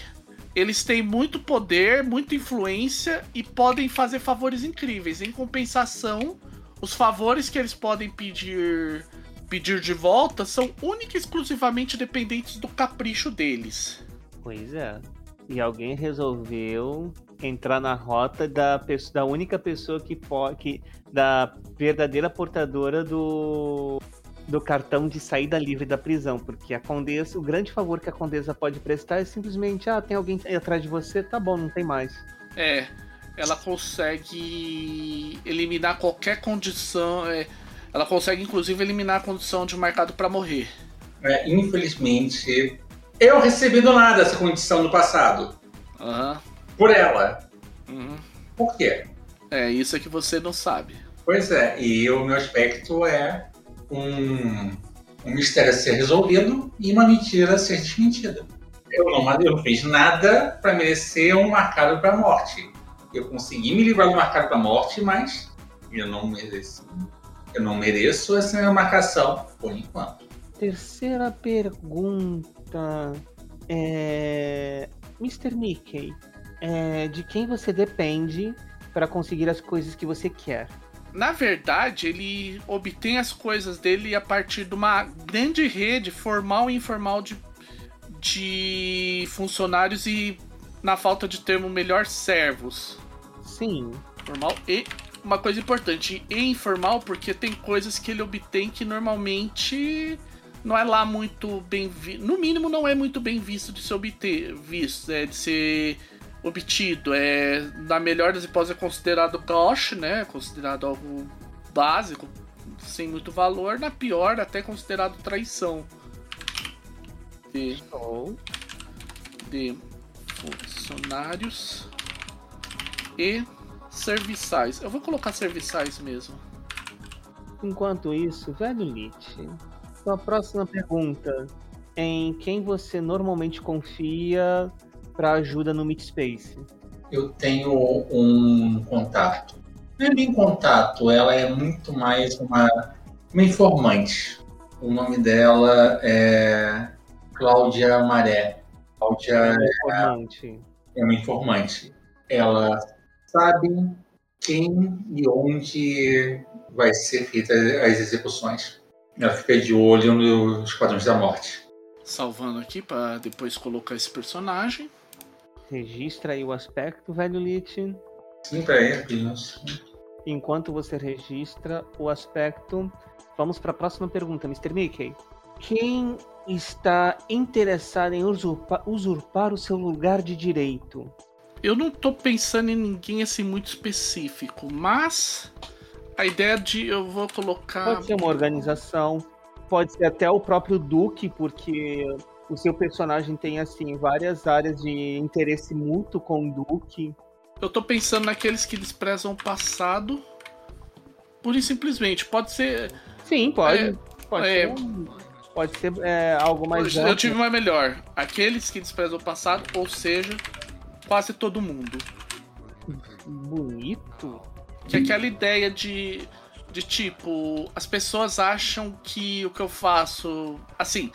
Eles têm muito poder, muita influência e podem fazer favores incríveis. Em compensação, os favores que eles podem pedir pedir de volta são única e exclusivamente dependentes do capricho deles.
Pois é. E alguém resolveu entrar na rota da, pessoa, da única pessoa que pode. da verdadeira portadora do. do cartão de saída livre da prisão. Porque a Condessa. O grande favor que a Condessa pode prestar é simplesmente: ah, tem alguém atrás de você, tá bom, não tem mais.
É, ela consegue eliminar qualquer condição. é, ela consegue inclusive eliminar a condição de marcado pra morrer.
É, infelizmente, eu recebi do nada essa condição no passado.
Aham.
Por ela.
Uhum.
Por quê?
É, isso é que você não sabe.
Pois é, e o meu aspecto é um, um mistério a ser resolvido e uma mentira a ser desmentida. Eu não, eu não fiz nada para merecer um marcado para morte. Eu consegui me livrar do marcado para morte, mas eu não mereço. Eu não mereço essa marcação por enquanto.
Terceira pergunta. É. Mr. Mickey, é, de quem você depende para conseguir as coisas que você quer?
Na verdade, ele obtém as coisas dele a partir de uma grande rede formal e informal de, de funcionários e, na falta de termo melhor, servos.
Sim.
Formal e uma coisa importante, e informal, porque tem coisas que ele obtém que normalmente não é lá muito bem visto. No mínimo, não é muito bem visto de ser obter, visto, é, de ser obtido. É, na melhor das hipóteses, é considerado cash, né? Considerado algo básico, sem muito valor. Na pior, até considerado traição. De, de funcionários e serviçais. Eu vou colocar serviçais mesmo.
Enquanto isso, velho Lich, sua próxima pergunta. Em quem você normalmente confia para ajuda no Meetspace?
Eu tenho um contato. Não é bem contato, ela é muito mais uma, uma informante. O nome dela é Cláudia Maré. Cláudia é uma informante. É, é uma informante. Ela sabe quem e onde vai ser feita as execuções. Ela fica de olho nos Esquadrões da Morte.
Salvando aqui para depois colocar esse personagem.
Registra aí o aspecto, velho Lich.
Sim, peraí,
Enquanto você registra o aspecto, vamos para a próxima pergunta, Mr. Mickey. Quem está interessado em usurpar, usurpar o seu lugar de direito?
Eu não tô pensando em ninguém assim muito específico, mas a ideia de eu vou colocar.
Pode ser uma organização, pode ser até o próprio Duque, porque o seu personagem tem assim várias áreas de interesse mútuo com o Duque.
Eu tô pensando naqueles que desprezam o passado. Pura e simplesmente. Pode ser.
Sim, pode. É, pode, é, ser pode ser é, algo mais.
Eu tive uma melhor. Aqueles que desprezam o passado, ou seja, quase todo mundo.
Bonito.
Que é aquela ideia de, de tipo, as pessoas acham que o que eu faço. Assim,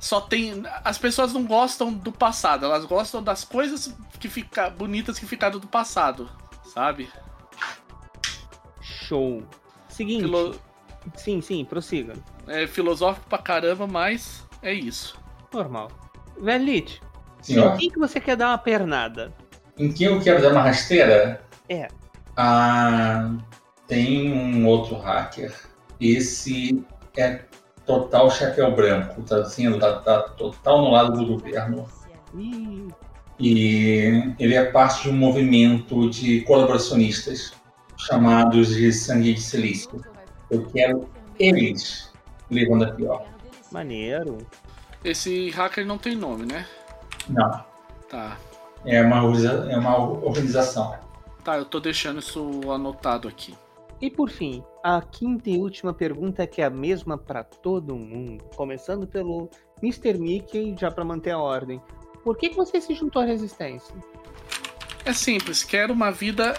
só tem. As pessoas não gostam do passado, elas gostam das coisas que fica, bonitas que ficaram do passado, sabe?
Show. Seguinte. Filo... Sim, sim, prossiga.
É filosófico pra caramba, mas é isso.
Normal. Velite, em quem que você quer dar uma pernada?
Em quem eu quero dar uma rasteira?
É.
Ah, tem um outro hacker. Esse é total chapéu branco, tá assim, tá, tá total no lado do governo. E ele é parte de um movimento de colaboracionistas chamados de sangue de silício. Eu quero eles levando a pior.
Maneiro.
Esse hacker não tem nome, né?
Não.
Tá.
É uma, é uma organização.
Tá, eu tô deixando isso anotado aqui.
E por fim, a quinta e última pergunta que é a mesma para todo mundo, começando pelo Mr. Mickey, já para manter a ordem. Por que, que você se juntou à Resistência?
É simples, quero uma vida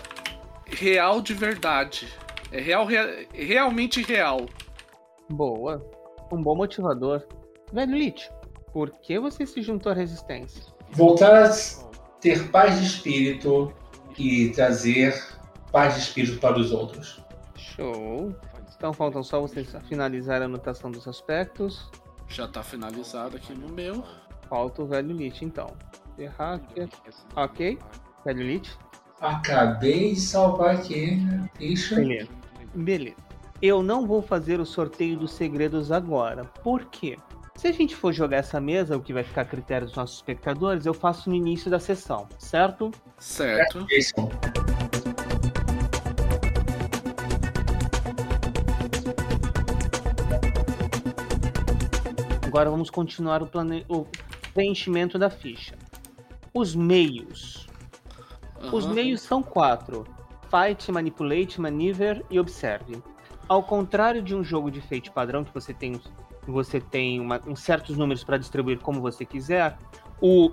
real de verdade. É real, realmente real.
Boa. Um bom motivador. Velho Lich, por que você se juntou à resistência?
Voltar a ter paz de espírito e trazer paz de espírito para os outros.
Show. Então faltam só vocês finalizar a anotação dos aspectos.
Já está finalizado aqui no meu.
Falta o velho Lich, então. The Hacker. Ok. Velho Lich.
Acabei de salvar aqui. Isso.
Beleza. Beleza. Eu não vou fazer o sorteio dos segredos agora. Por quê? Se a gente for jogar essa mesa, o que vai ficar a critério dos nossos espectadores, eu faço no início da sessão, certo?
Certo.
Agora vamos continuar o, plane... o preenchimento da ficha. Os meios. Uhum. Os meios são quatro: Fight, Manipulate, Maneuver e Observe. Ao contrário de um jogo de fate padrão que você tem você tem uma, um certos números para distribuir como você quiser, o,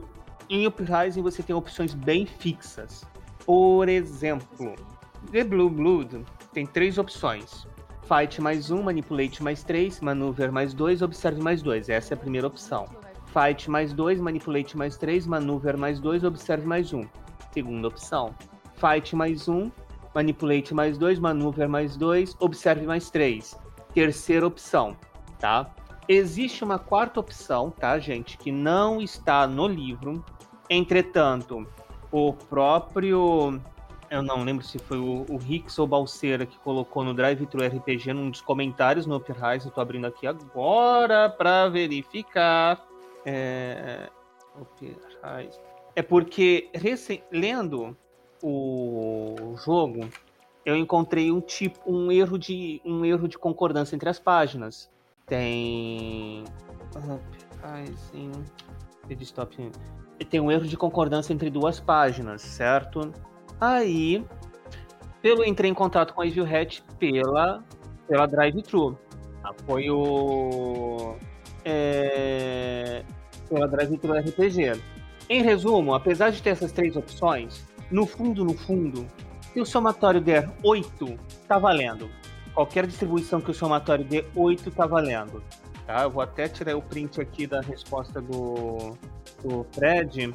em Uprising você tem opções bem fixas. Por exemplo, The Blue Blood tem três opções. Fight mais um, Manipulate mais três, Maneuver mais dois, Observe mais dois. Essa é a primeira opção. Fight mais dois, Manipulate mais três, Maneuver mais dois, Observe mais um. Segunda opção. Fight mais um, Manipulate mais dois, Maneuver mais dois, Observe mais três. Terceira opção, tá? Existe uma quarta opção, tá, gente, que não está no livro. Entretanto, o próprio eu não lembro se foi o, o Rix ou Balseira que colocou no Drive Thru RPG num dos comentários no Uprise. Eu tô abrindo aqui agora para verificar. É. É porque lendo o jogo, eu encontrei um tipo, um erro de, um erro de concordância entre as páginas. Tem, tem um erro de concordância entre duas páginas, certo? Aí, pelo entrei em contato com a Evil Hat pela, pela Drive-Thru. Ah, foi o. É, pela Drive-Thru RPG. Em resumo, apesar de ter essas três opções, no fundo, no fundo, se o somatório der 8, tá valendo. Qualquer distribuição que o somatório dê 8 tá valendo. Tá? Eu vou até tirar o print aqui da resposta do, do Fred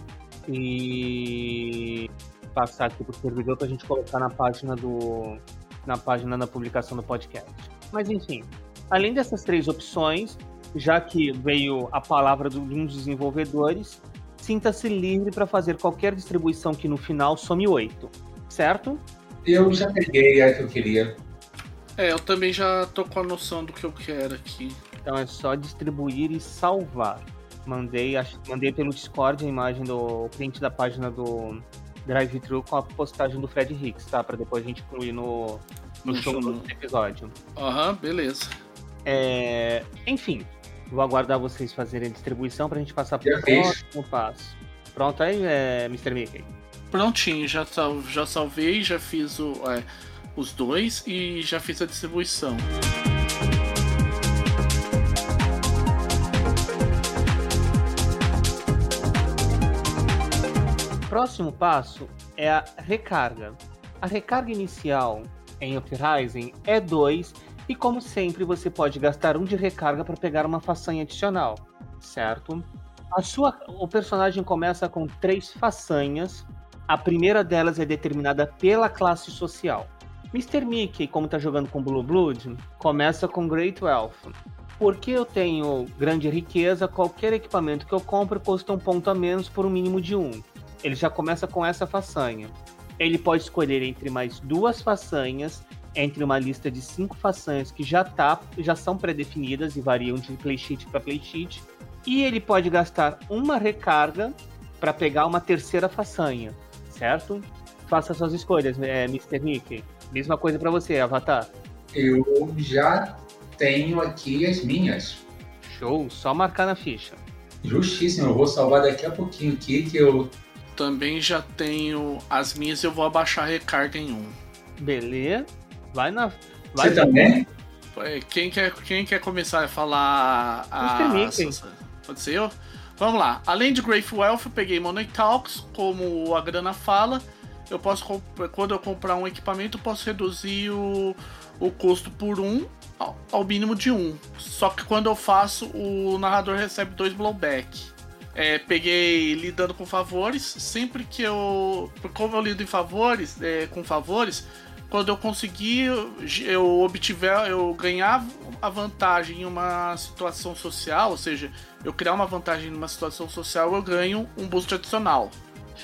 e passar aqui pro servidor pra gente colocar na página do na página da publicação do podcast. Mas enfim, além dessas três opções, já que veio a palavra de um dos desenvolvedores, sinta-se livre para fazer qualquer distribuição que no final some 8, certo?
Eu já peguei a que eu queria.
É, eu também já tô com a noção do que eu quero aqui.
Então é só distribuir e salvar. Mandei, mandei pelo Discord a imagem do print da página do Drive-Thru com a postagem do Fred Hicks, tá? Pra depois a gente incluir no, no show do episódio.
Aham, uhum, beleza.
É, enfim, Vou aguardar vocês fazerem a distribuição pra gente passar pro próximo passo. Pronto aí, é, Mr. Mickey?
Prontinho, já, sal, já salvei, já fiz o, é, os dois e já fiz a distribuição.
Próximo passo é a recarga. A recarga inicial em Uprising é 2 e como sempre, você pode gastar um de recarga para pegar uma façanha adicional, certo? A sua, o personagem começa com três façanhas. A primeira delas é determinada pela classe social. Mr. Mickey, como está jogando com Blue Blood, começa com Great Wealth. Porque eu tenho grande riqueza, qualquer equipamento que eu compro custa um ponto a menos por um mínimo de um. Ele já começa com essa façanha. Ele pode escolher entre mais duas façanhas entre uma lista de cinco façanhas que já, tá, já são pré-definidas e variam de playsheet para playsheet. E ele pode gastar uma recarga para pegar uma terceira façanha, certo? Faça suas escolhas, é, Mr. Nick. Mesma coisa para você, Avatar.
Eu já tenho aqui as minhas.
Show, só marcar na ficha.
Justíssimo, eu vou salvar daqui a pouquinho aqui que eu.
Também já tenho as minhas, eu vou abaixar a recarga em um.
Beleza. Vai na. Vai
Você também?
Quem quer, quem quer começar a falar a. Pode ser eu? Vamos lá. Além de Grave Wealth, eu peguei Money Talks, como a grana fala. Eu posso, quando eu comprar um equipamento, eu posso reduzir o, o custo por um ao, ao mínimo de um. Só que quando eu faço, o narrador recebe dois blowback. É, peguei lidando com favores. Sempre que eu. Como eu lido em favores, é, com favores, quando eu conseguir, eu obtiver, eu ganhar a vantagem em uma situação social, ou seja, eu criar uma vantagem em uma situação social, eu ganho um boost adicional.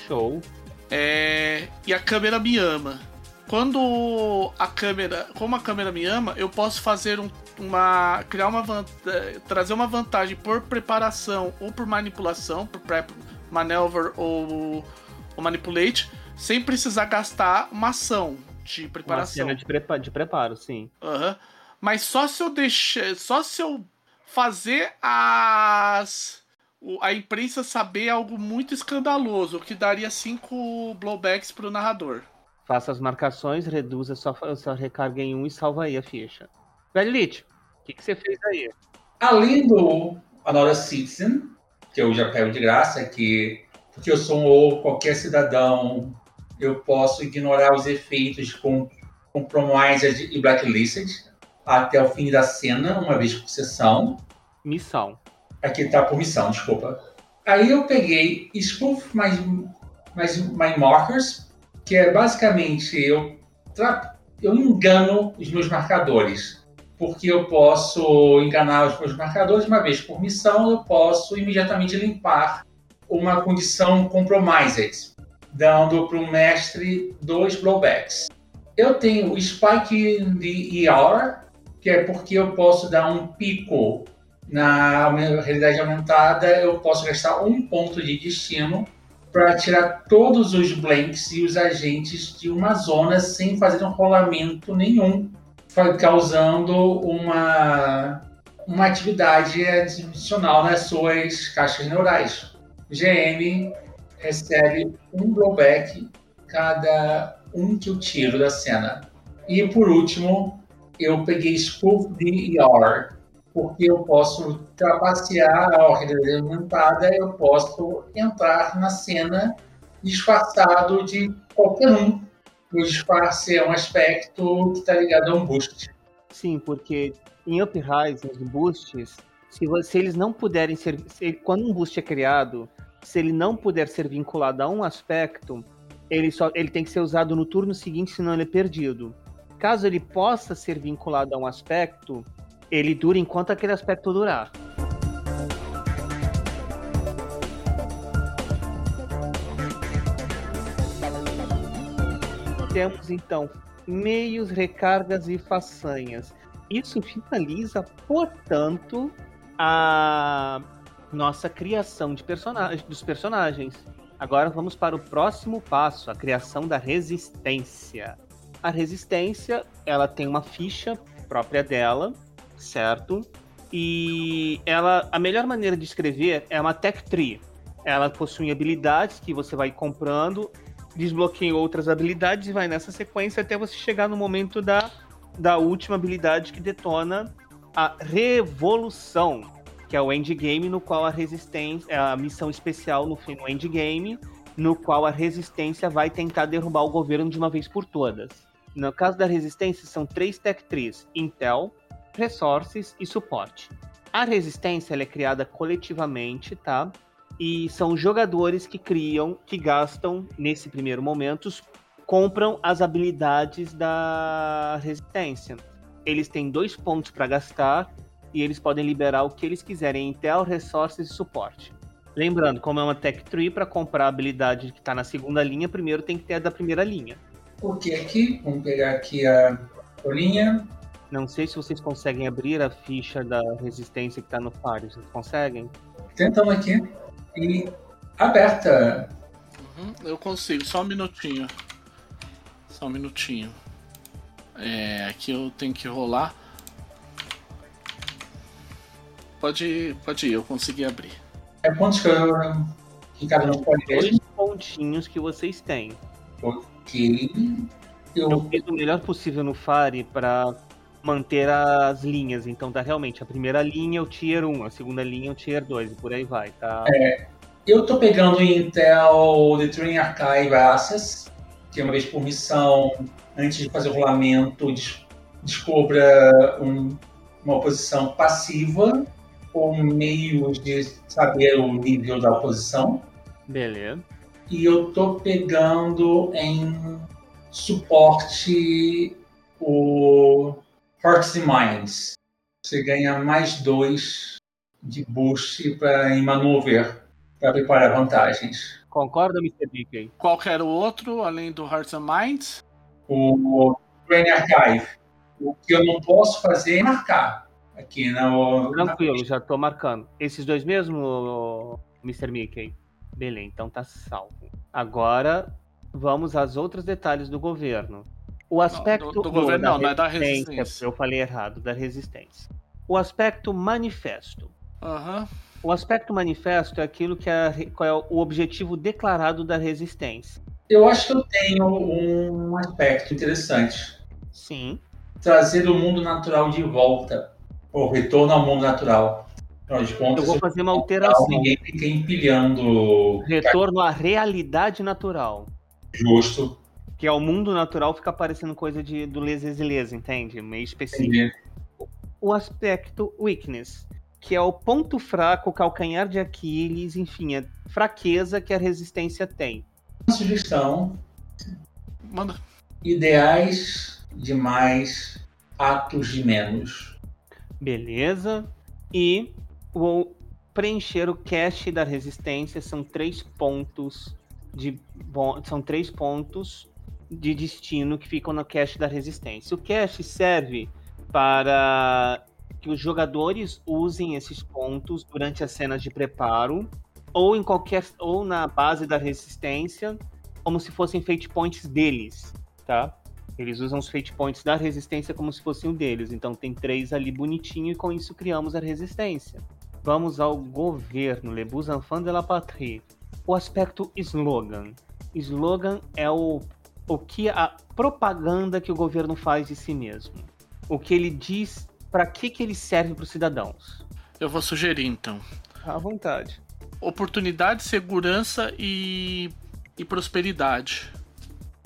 Show.
É, e a câmera me ama. Quando a câmera, como a câmera me ama, eu posso fazer um, uma, criar uma trazer uma vantagem por preparação ou por manipulação, por prep, maneuver ou, ou manipulate, sem precisar gastar uma ação de preparação.
Uma cena de, prepa de preparo, sim.
Uhum. Mas só se eu deixar. Só se eu fazer as. A imprensa saber algo muito escandaloso, que daria cinco blowbacks pro narrador.
Faça as marcações, reduza sua, sua recarga em um e salva aí a ficha. Velho o que, que você fez aí?
Além do Another Citizen, que eu já pego de graça, que porque eu sou um ou qualquer cidadão eu posso ignorar os efeitos com Compromised e Blacklisted até o fim da cena, uma vez por sessão.
Missão.
Aqui tá por missão, desculpa. Aí eu peguei Spoof mais, mais My Markers, que é basicamente eu, eu engano os meus marcadores. Porque eu posso enganar os meus marcadores uma vez por missão, eu posso imediatamente limpar uma condição compromised dando para o mestre dois blowbacks. Eu tenho o Spike de ER, que é porque eu posso dar um pico na realidade aumentada, eu posso gastar um ponto de destino para tirar todos os blanks e os agentes de uma zona sem fazer um rolamento nenhum, causando uma, uma atividade adicional nas suas caixas neurais. GM recebe um blowback cada um que eu tiro da cena. E por último, eu peguei Spoof DER, porque eu posso trapacear a realidade aumentada, eu posso entrar na cena disfarçado de qualquer um. O disfarce é um aspecto que está ligado a um boost.
Sim, porque em Uprise, os boosts, se, se eles não puderem ser. Se, quando um boost é criado, se ele não puder ser vinculado a um aspecto, ele, só, ele tem que ser usado no turno seguinte, senão ele é perdido. Caso ele possa ser vinculado a um aspecto, ele dura enquanto aquele aspecto durar. Temos então meios, recargas e façanhas. Isso finaliza, portanto, a nossa criação de personagens, dos personagens. Agora vamos para o próximo passo, a criação da resistência. A resistência, ela tem uma ficha própria dela, certo? E ela, a melhor maneira de escrever é uma tech tree. Ela possui habilidades que você vai comprando, desbloqueia outras habilidades e vai nessa sequência até você chegar no momento da, da última habilidade que detona a revolução, que é o endgame, no qual a resistência, é a missão especial no, no endgame, no qual a resistência vai tentar derrubar o governo de uma vez por todas. No caso da resistência, são três tech trees: Intel, resources e suporte. A resistência é criada coletivamente, tá? E são jogadores que criam, que gastam nesse primeiro momento, compram as habilidades da resistência. Eles têm dois pontos para gastar e eles podem liberar o que eles quiserem, Intel, Resources e suporte. Lembrando, como é uma Tech Tree, para comprar a habilidade que está na segunda linha, primeiro tem que ter a da primeira linha.
Porque aqui, vamos pegar aqui a linha,
não sei se vocês conseguem abrir a ficha da resistência que está no Fire. Vocês conseguem?
Tentamos aqui. E aberta.
Uhum, eu consigo, só um minutinho. Só um minutinho. É, aqui eu tenho que rolar. Pode ir, pode ir, eu consegui abrir.
É quantos que, eu, que cada um pode
ver? Dois pontinhos que vocês têm.
Ok.
Eu... eu fiz o melhor possível no Fire para manter as linhas. Então tá realmente a primeira linha é o Tier 1, a segunda linha é o Tier 2 e por aí vai, tá?
É, eu tô pegando Intel The Training Archive Access, que é uma vez por missão, antes de fazer o rolamento, des descubra um, uma oposição passiva por meio de saber o nível da oposição.
Beleza.
E eu tô pegando em suporte o Hearts and Minds. Você ganha mais dois de boost para em maneuver para preparar vantagens.
Concorda, Mr. Mickey?
Qual era o outro, além do Hearts and Minds?
O Brain Archive. O que eu não posso fazer é marcar. Aqui no.
Tranquilo, na... já estou marcando. Esses dois mesmo, Mr. Mickey? Beleza, então tá salvo. Agora vamos aos outros detalhes do governo. O aspecto não, do,
do governo não, não é da resistência.
Eu falei errado, da resistência. O aspecto manifesto.
Uhum.
O aspecto manifesto é aquilo que é, qual é o objetivo declarado da resistência.
Eu acho que eu tenho um aspecto interessante.
Sim.
Trazer o mundo natural de volta. O retorno ao mundo natural.
Afinal de contas, eu vou fazer uma alteração.
Ninguém fica empilhando.
Retorno à realidade natural.
Justo
que é o mundo natural fica parecendo coisa de, do Leses entende? Meio específico. Entendi. O aspecto weakness, que é o ponto fraco, o calcanhar de Aquiles, enfim, a fraqueza que a resistência tem.
Uma sugestão.
Manda.
Ideais de mais, atos de menos.
Beleza. E vou preencher o cache da resistência são três pontos de são três pontos de destino que ficam no cache da resistência. O cache serve para que os jogadores usem esses pontos durante as cenas de preparo ou em qualquer ou na base da resistência, como se fossem fate points deles, tá? Eles usam os fate points da resistência como se fossem um deles. Então tem três ali bonitinho e com isso criamos a resistência. Vamos ao governo, Le Bus Enfants de la Patrie. O aspecto slogan. Slogan é o, o que a propaganda que o governo faz de si mesmo. O que ele diz, para que, que ele serve para os cidadãos.
Eu vou sugerir então.
À vontade.
Oportunidade, segurança e, e prosperidade.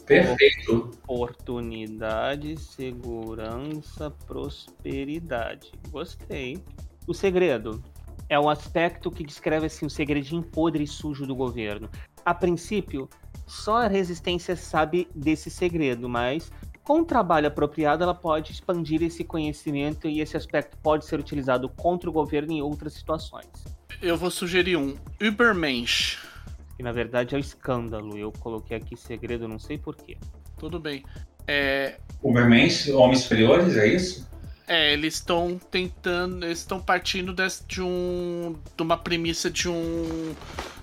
Perfeito.
Oportunidade, segurança, prosperidade. Gostei. O segredo é o aspecto que descreve assim o segredinho podre e sujo do governo. A princípio, só a resistência sabe desse segredo, mas com um trabalho apropriado ela pode expandir esse conhecimento e esse aspecto pode ser utilizado contra o governo em outras situações.
Eu vou sugerir um Übermensch
que na verdade é o escândalo. Eu coloquei aqui segredo, não sei porquê.
Tudo bem. É...
Ubermens, homens superiores, é isso?
É, eles estão tentando, eles estão partindo desse, de um, de uma premissa de um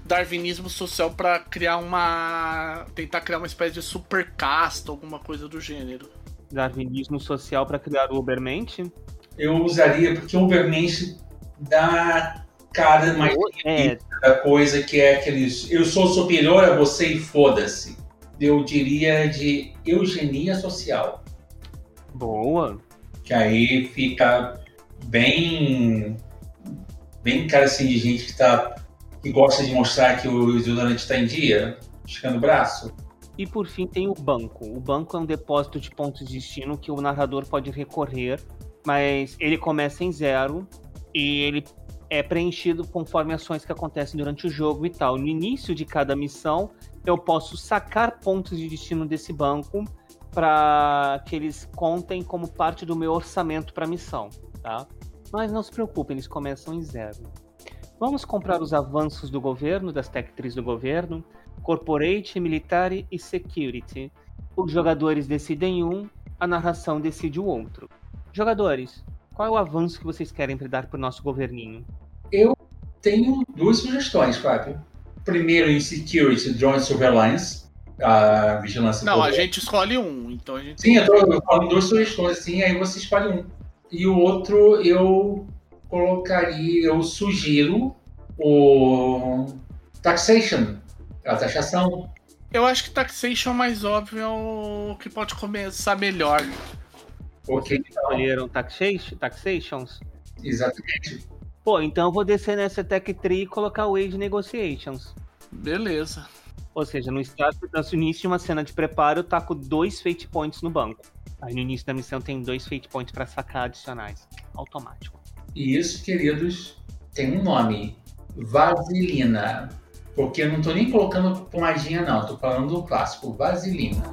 darwinismo social para criar uma, tentar criar uma espécie de super casta, alguma coisa do gênero.
Darwinismo social para criar o Ubermensch?
Eu usaria porque o Ubermensch dá cara mais é. da coisa que é aqueles eu sou superior a você e foda-se. Eu diria de eugenia social.
Boa.
Que aí fica bem bem cara assim de gente que tá que gosta de mostrar que o estudante está em dia, esticando o braço.
E por fim tem o banco. O banco é um depósito de pontos de destino que o narrador pode recorrer, mas ele começa em zero e ele é preenchido conforme ações que acontecem durante o jogo e tal. No início de cada missão, eu posso sacar pontos de destino desse banco para que eles contem como parte do meu orçamento para a missão, tá? Mas não se preocupem, eles começam em zero. Vamos comprar os avanços do governo, das tech do governo, Corporate, Military e Security. Os jogadores decidem um, a narração decide o outro. Jogadores, qual é o avanço que vocês querem dar para o nosso governinho?
Eu tenho duas sugestões, Fábio. Primeiro, em Security, Drone Surveillance, a vigilância.
Não, a gente escolhe um, então a gente.
Sim, eu, tô, eu falo duas sugestões, sim, aí você escolhe um. E o outro eu colocaria, eu sugiro o Taxation, a taxação.
Eu acho que Taxation é mais óbvio é o que pode começar melhor.
Porque Vocês escolheram taxation, Taxations?
Exatamente.
Pô, então eu vou descer nessa Tech Tree e colocar o Age Negotiations.
Beleza.
Ou seja, no, start, no início de uma cena de preparo, eu taco dois Fate Points no banco. Aí no início da missão tem dois Fate Points para sacar adicionais. Automático.
E isso, queridos, tem um nome. Vaselina. Porque eu não tô nem colocando pomadinha, não. Tô falando do clássico. Vaselina.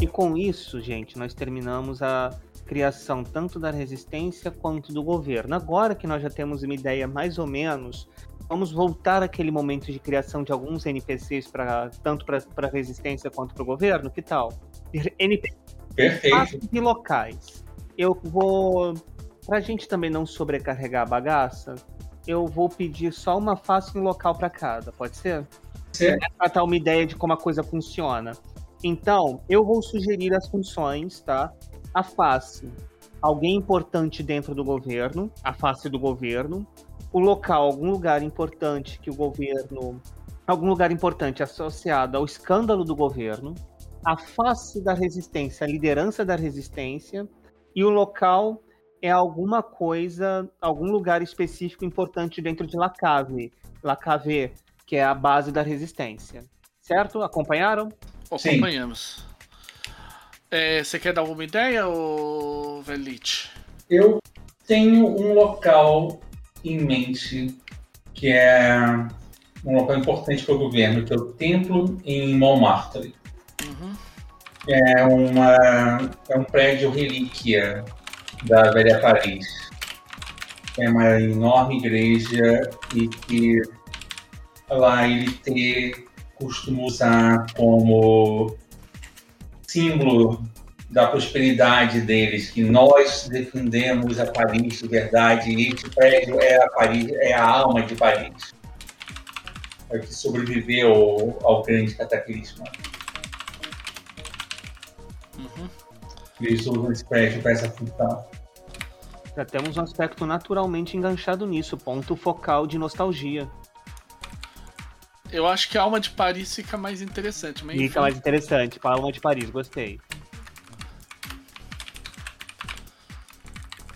E com isso, gente, nós terminamos a criação tanto da resistência quanto do governo. Agora que nós já temos uma ideia mais ou menos, vamos voltar àquele momento de criação de alguns NPCs para tanto para a resistência quanto para o governo. Que tal?
NPCs
e locais. Eu vou, para a gente também não sobrecarregar a bagaça, eu vou pedir só uma face e um local para cada. Pode ser?
Sim.
Para dar uma ideia de como a coisa funciona. Então, eu vou sugerir as funções, tá? A face, alguém importante dentro do governo, a face do governo. O local, algum lugar importante que o governo. Algum lugar importante associado ao escândalo do governo. A face da resistência, a liderança da resistência. E o local é alguma coisa, algum lugar específico importante dentro de Lacave. Lacave, que é a base da resistência. Certo? Acompanharam?
Acompanhamos. É, você quer dar alguma ideia, ou Velite?
Eu tenho um local em mente que é um local importante para o governo, que é o templo em Montmartre. Uhum. É, uma, é um prédio relíquia da Velha Paris. É uma enorme igreja e que lá ele ter costuma usar como símbolo da prosperidade deles, que nós defendemos a Paris de verdade, e este prédio é a Paris, é a alma de Paris, é que sobreviveu ao, grande cataclisma. Uhum. Eles usam esse prédio para essa função.
Já temos um aspecto naturalmente enganchado nisso, ponto focal de nostalgia.
Eu acho que a Alma de Paris fica mais interessante.
Mas fica mais interessante, a Alma de Paris, gostei.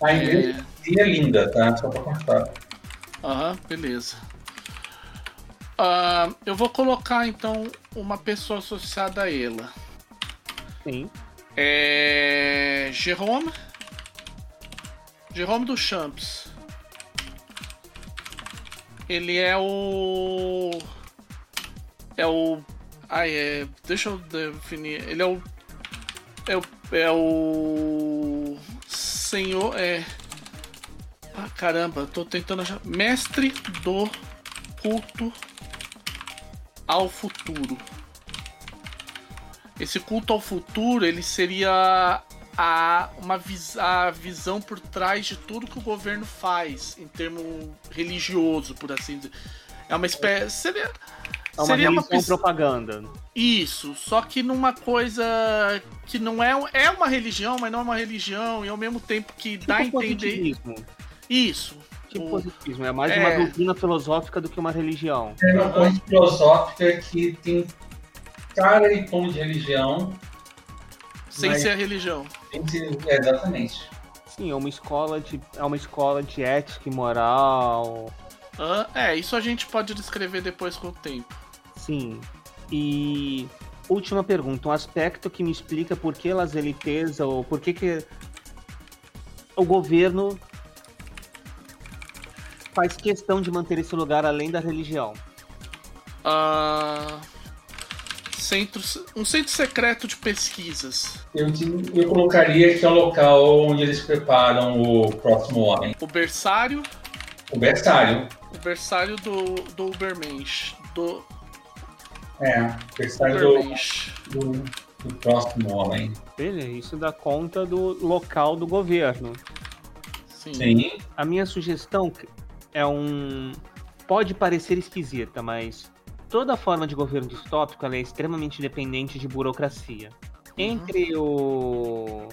A igreja é... é linda, tá? Só pra constar.
Aham, beleza. Uh, eu vou colocar então uma pessoa associada a ela.
Sim.
É. Jerome. Jerome do Champs. Ele é o. É o. Ai, é. Deixa eu definir. Ele é o. É o. É o. Senhor. É. Ah, caramba, tô tentando achar. Mestre do culto ao futuro. Esse culto ao futuro, ele seria a, uma vis, a visão por trás de tudo que o governo faz em termo religioso, por assim dizer. É uma espécie. Seria,
é uma seria uma propaganda.
Isso, só que numa coisa que não é, é uma religião, mas não é uma religião, e ao mesmo tempo que tipo dá a entender. Positivismo. Isso.
Tipo o... positivismo, é mais é... uma doutrina filosófica do que uma religião.
É uma coisa filosófica que tem cara e tom de religião.
Sem ser a religião.
Ser, é, exatamente.
Sim, é uma escola de. É uma escola de ética e moral.
Ah, é, isso a gente pode descrever depois com o tempo.
Sim. E última pergunta, um aspecto que me explica por que as elites ou por que, que o governo faz questão de manter esse lugar além da religião?
Uh, centro, um centro secreto de pesquisas.
Eu, eu colocaria que é o local onde eles preparam o próximo homem.
O berçário.
O berçário.
O berçário do, do Ubermensch. Do...
É, berçário do, do, do, próximo homem.
Beleza, isso dá conta do local do governo.
Sim. Sim.
A minha sugestão é um. Pode parecer esquisita, mas toda forma de governo distópico é extremamente dependente de burocracia. Uhum. Entre o.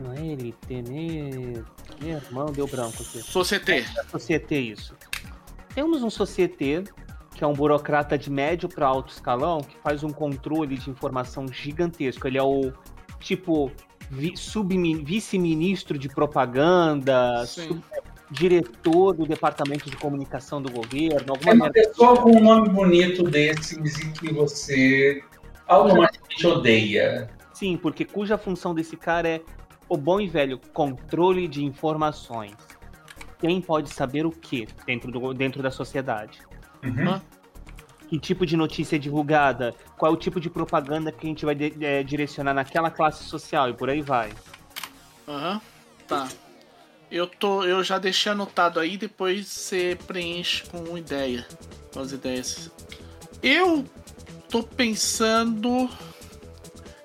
Não é ele, Tenê. Meu irmão, deu branco aqui.
Societé.
É, Societé, isso. Temos um Societé, que é um burocrata de médio para alto escalão, que faz um controle de informação gigantesco. Ele é o tipo vice-ministro de propaganda, sub, diretor do departamento de comunicação do governo.
Alguma é uma pessoa com um nome bonito desses e que você automaticamente odeia.
Sim, porque cuja função desse cara é o bom e velho controle de informações. Quem pode saber o que dentro, do, dentro da sociedade?
Uhum.
Que tipo de notícia é divulgada? Qual é o tipo de propaganda que a gente vai é, direcionar naquela classe social e por aí vai.
Aham, uhum. tá. Eu, tô, eu já deixei anotado aí, depois você preenche com ideia. Com as ideias. Eu tô pensando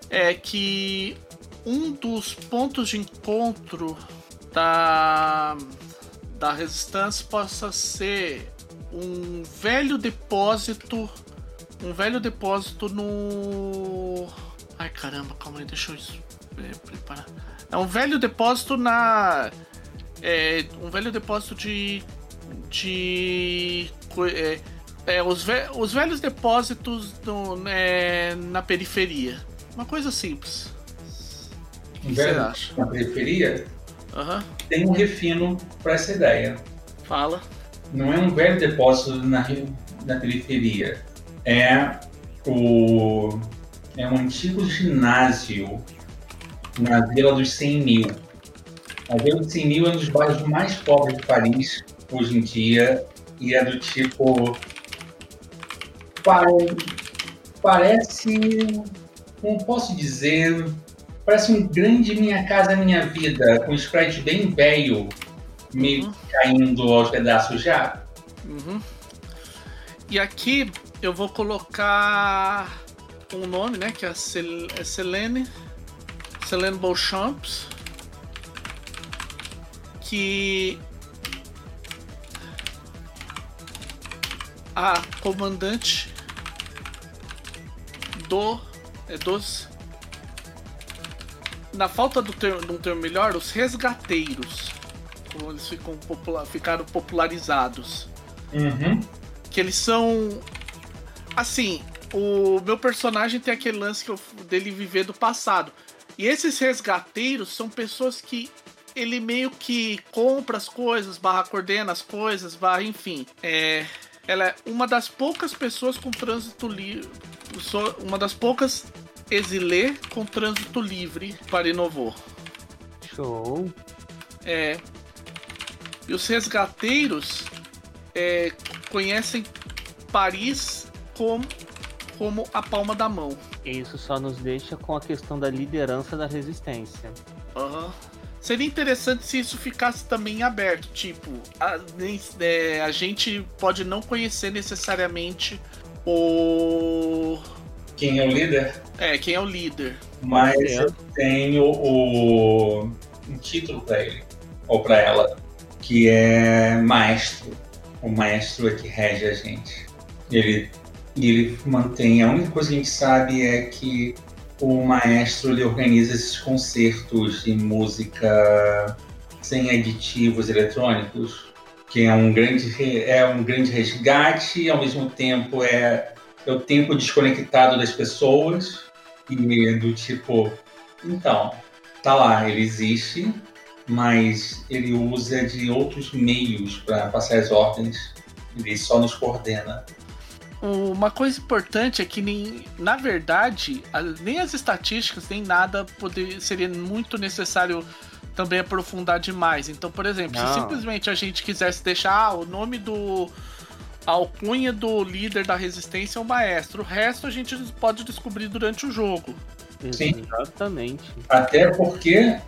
é que um dos pontos de encontro da, da resistência possa ser um velho depósito. Um velho depósito no. Ai caramba, calma aí, deixa eu é, preparar. É um velho depósito na é, um velho depósito de. de. É, é, os, ve os velhos depósitos do, né, na periferia. Uma coisa simples.
O que você acha? Na periferia?
Uhum.
Tem um refino para essa ideia.
Fala.
Não é um velho depósito na, na periferia. É o. É um antigo ginásio na Vila dos 100 mil a Vila de Mil é um dos bairros mais pobres de Paris hoje em dia e é do tipo. Parece. Como posso dizer? parece um grande Minha Casa Minha Vida, com um spread bem velho, meio uhum. caindo aos pedaços já.
Uhum. E aqui eu vou colocar um nome, né? Que é, é Selene. Selene Beauchamps. Que a comandante do é, dos na falta do termo, de um termo melhor, os resgateiros, como eles ficam popular, ficaram popularizados.
Uhum.
Que eles são assim, o meu personagem tem aquele lance que eu, dele viver do passado. E esses resgateiros são pessoas que ele meio que compra as coisas, barra coordena as coisas, barra enfim. É, ela é uma das poucas pessoas com trânsito livre. Uma das poucas exilê com trânsito livre para Inovô.
Show.
É. E os resgateiros é, conhecem Paris como como a palma da mão.
Isso só nos deixa com a questão da liderança da resistência.
Uhum. Seria interessante se isso ficasse também aberto. Tipo, a, é, a gente pode não conhecer necessariamente o.
Quem é o líder?
É, quem é o líder.
Mas eu tenho o, um título para ele, ou para ela, que é Maestro. O maestro é que rege a gente. Ele ele mantém. A única coisa que a gente sabe é que o maestro ele organiza esses concertos de música sem aditivos eletrônicos, que é um grande é um grande resgate, e ao mesmo tempo é, é o tempo desconectado das pessoas e do tipo, então, tá lá, ele existe, mas ele usa de outros meios para passar as ordens. Ele só nos coordena.
Uma coisa importante é que nem, na verdade, nem as estatísticas nem nada poder, seria muito necessário também aprofundar demais. Então, por exemplo, Não. se simplesmente a gente quisesse deixar ah, o nome do a alcunha do líder da resistência é o maestro, o resto a gente pode descobrir durante o jogo.
Sim.
Exatamente.
Até porque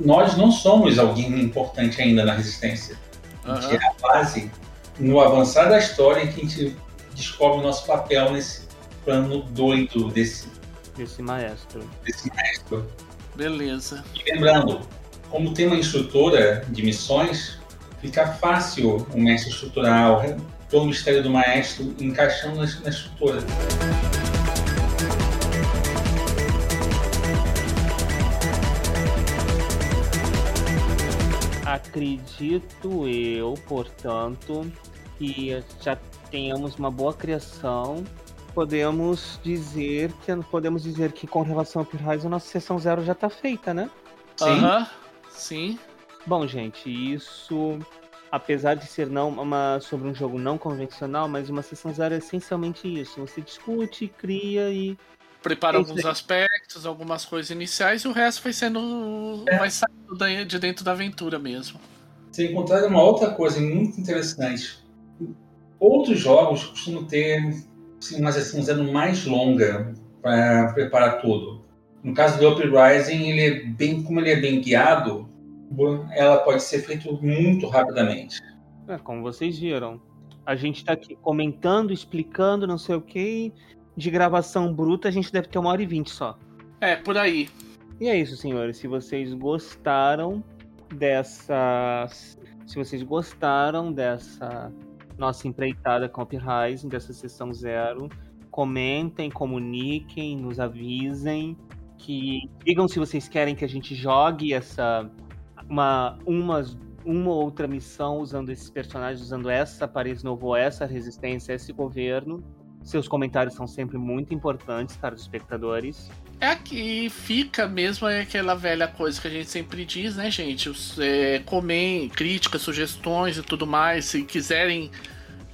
nós não somos alguém importante ainda na resistência. A gente uhum. é a base no avançar da história que a gente descobre o nosso papel nesse plano doido desse,
desse maestro.
Desse maestro.
Beleza.
E lembrando, como tem uma instrutora de missões, fica fácil o mestre estrutural, todo o mistério do maestro encaixando na, na estrutura.
Acredito eu, portanto, que já tenhamos uma boa criação, podemos dizer que podemos dizer que com relação ao Pure a nossa sessão zero já está feita, né?
Sim. Uh -huh. Sim.
Bom, gente, isso apesar de ser não uma sobre um jogo não convencional, mas uma sessão zero é essencialmente isso. Você discute, cria e
prepara alguns aspectos, algumas coisas iniciais e o resto vai sendo é. vai saindo de dentro da aventura mesmo.
Você encontrar uma outra coisa muito interessante Outros jogos costumam ter assim, uma sessão zero mais longa para preparar tudo. No caso do Uprising, ele é bem, como ele é bem guiado, ela pode ser feita muito rapidamente.
É, como vocês viram. A gente está aqui comentando, explicando, não sei o que. De gravação bruta, a gente deve ter uma hora e vinte só.
É, por aí.
E é isso, senhores. Se vocês gostaram dessa. Se vocês gostaram dessa nossa empreitada com Rising dessa sessão zero. Comentem, comuniquem, nos avisem, que digam se vocês querem que a gente jogue essa uma uma uma outra missão usando esses personagens, usando essa Paris Novo, essa resistência, esse governo. Seus comentários são sempre muito importantes para os espectadores.
É que fica mesmo aquela velha coisa que a gente sempre diz, né, gente? Os, é, comem, críticas, sugestões e tudo mais. Se quiserem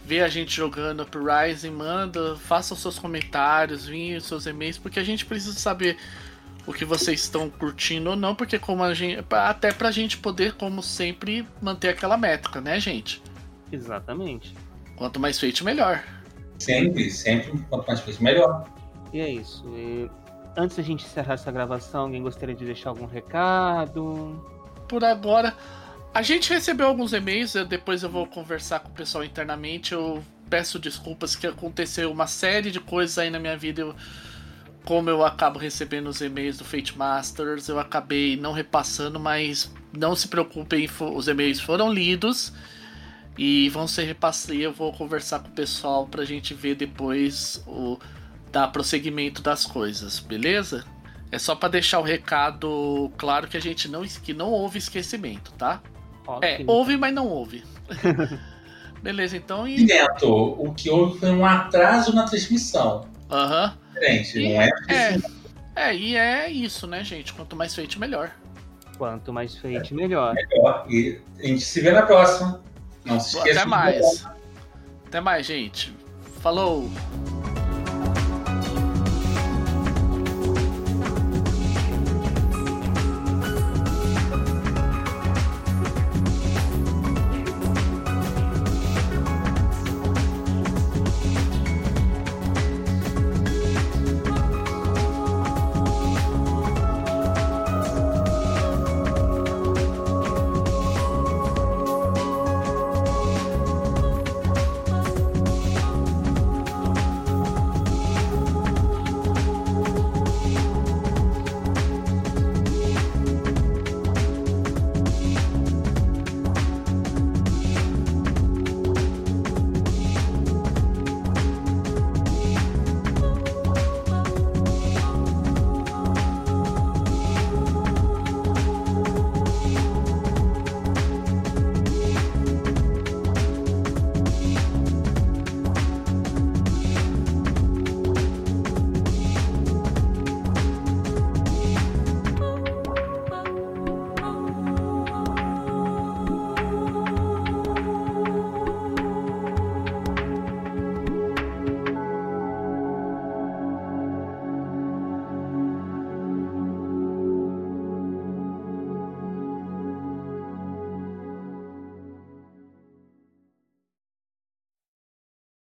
ver a gente jogando Uprising, manda, faça os seus comentários, vinha os seus e-mails, porque a gente precisa saber o que vocês estão curtindo ou não, porque como a gente. Até pra gente poder, como sempre, manter aquela métrica, né, gente?
Exatamente.
Quanto mais feito, melhor.
Sempre, sempre, quanto mais feito, melhor.
E é isso. E antes da gente encerrar essa gravação, alguém gostaria de deixar algum recado?
Por agora, a gente recebeu alguns e-mails, depois eu vou conversar com o pessoal internamente. Eu peço desculpas que aconteceu uma série de coisas aí na minha vida. Eu, como eu acabo recebendo os e-mails do Fate Masters, eu acabei não repassando, mas não se preocupem, os e-mails foram lidos e vão ser repassados. Eu vou conversar com o pessoal pra gente ver depois o dar prosseguimento das coisas, beleza? É só para deixar o recado claro que a gente não que não houve esquecimento, tá? Ótimo. É, houve, mas não houve. beleza, então
e Neto, o que houve foi um atraso na transmissão.
Aham. Uhum.
Diferente, não é?
É, é, e é isso, né, gente? Quanto mais feito, melhor.
Quanto mais feito, é, melhor.
Melhor. E a gente se vê na próxima. Não.
Até mais. Até mais, gente. Falou!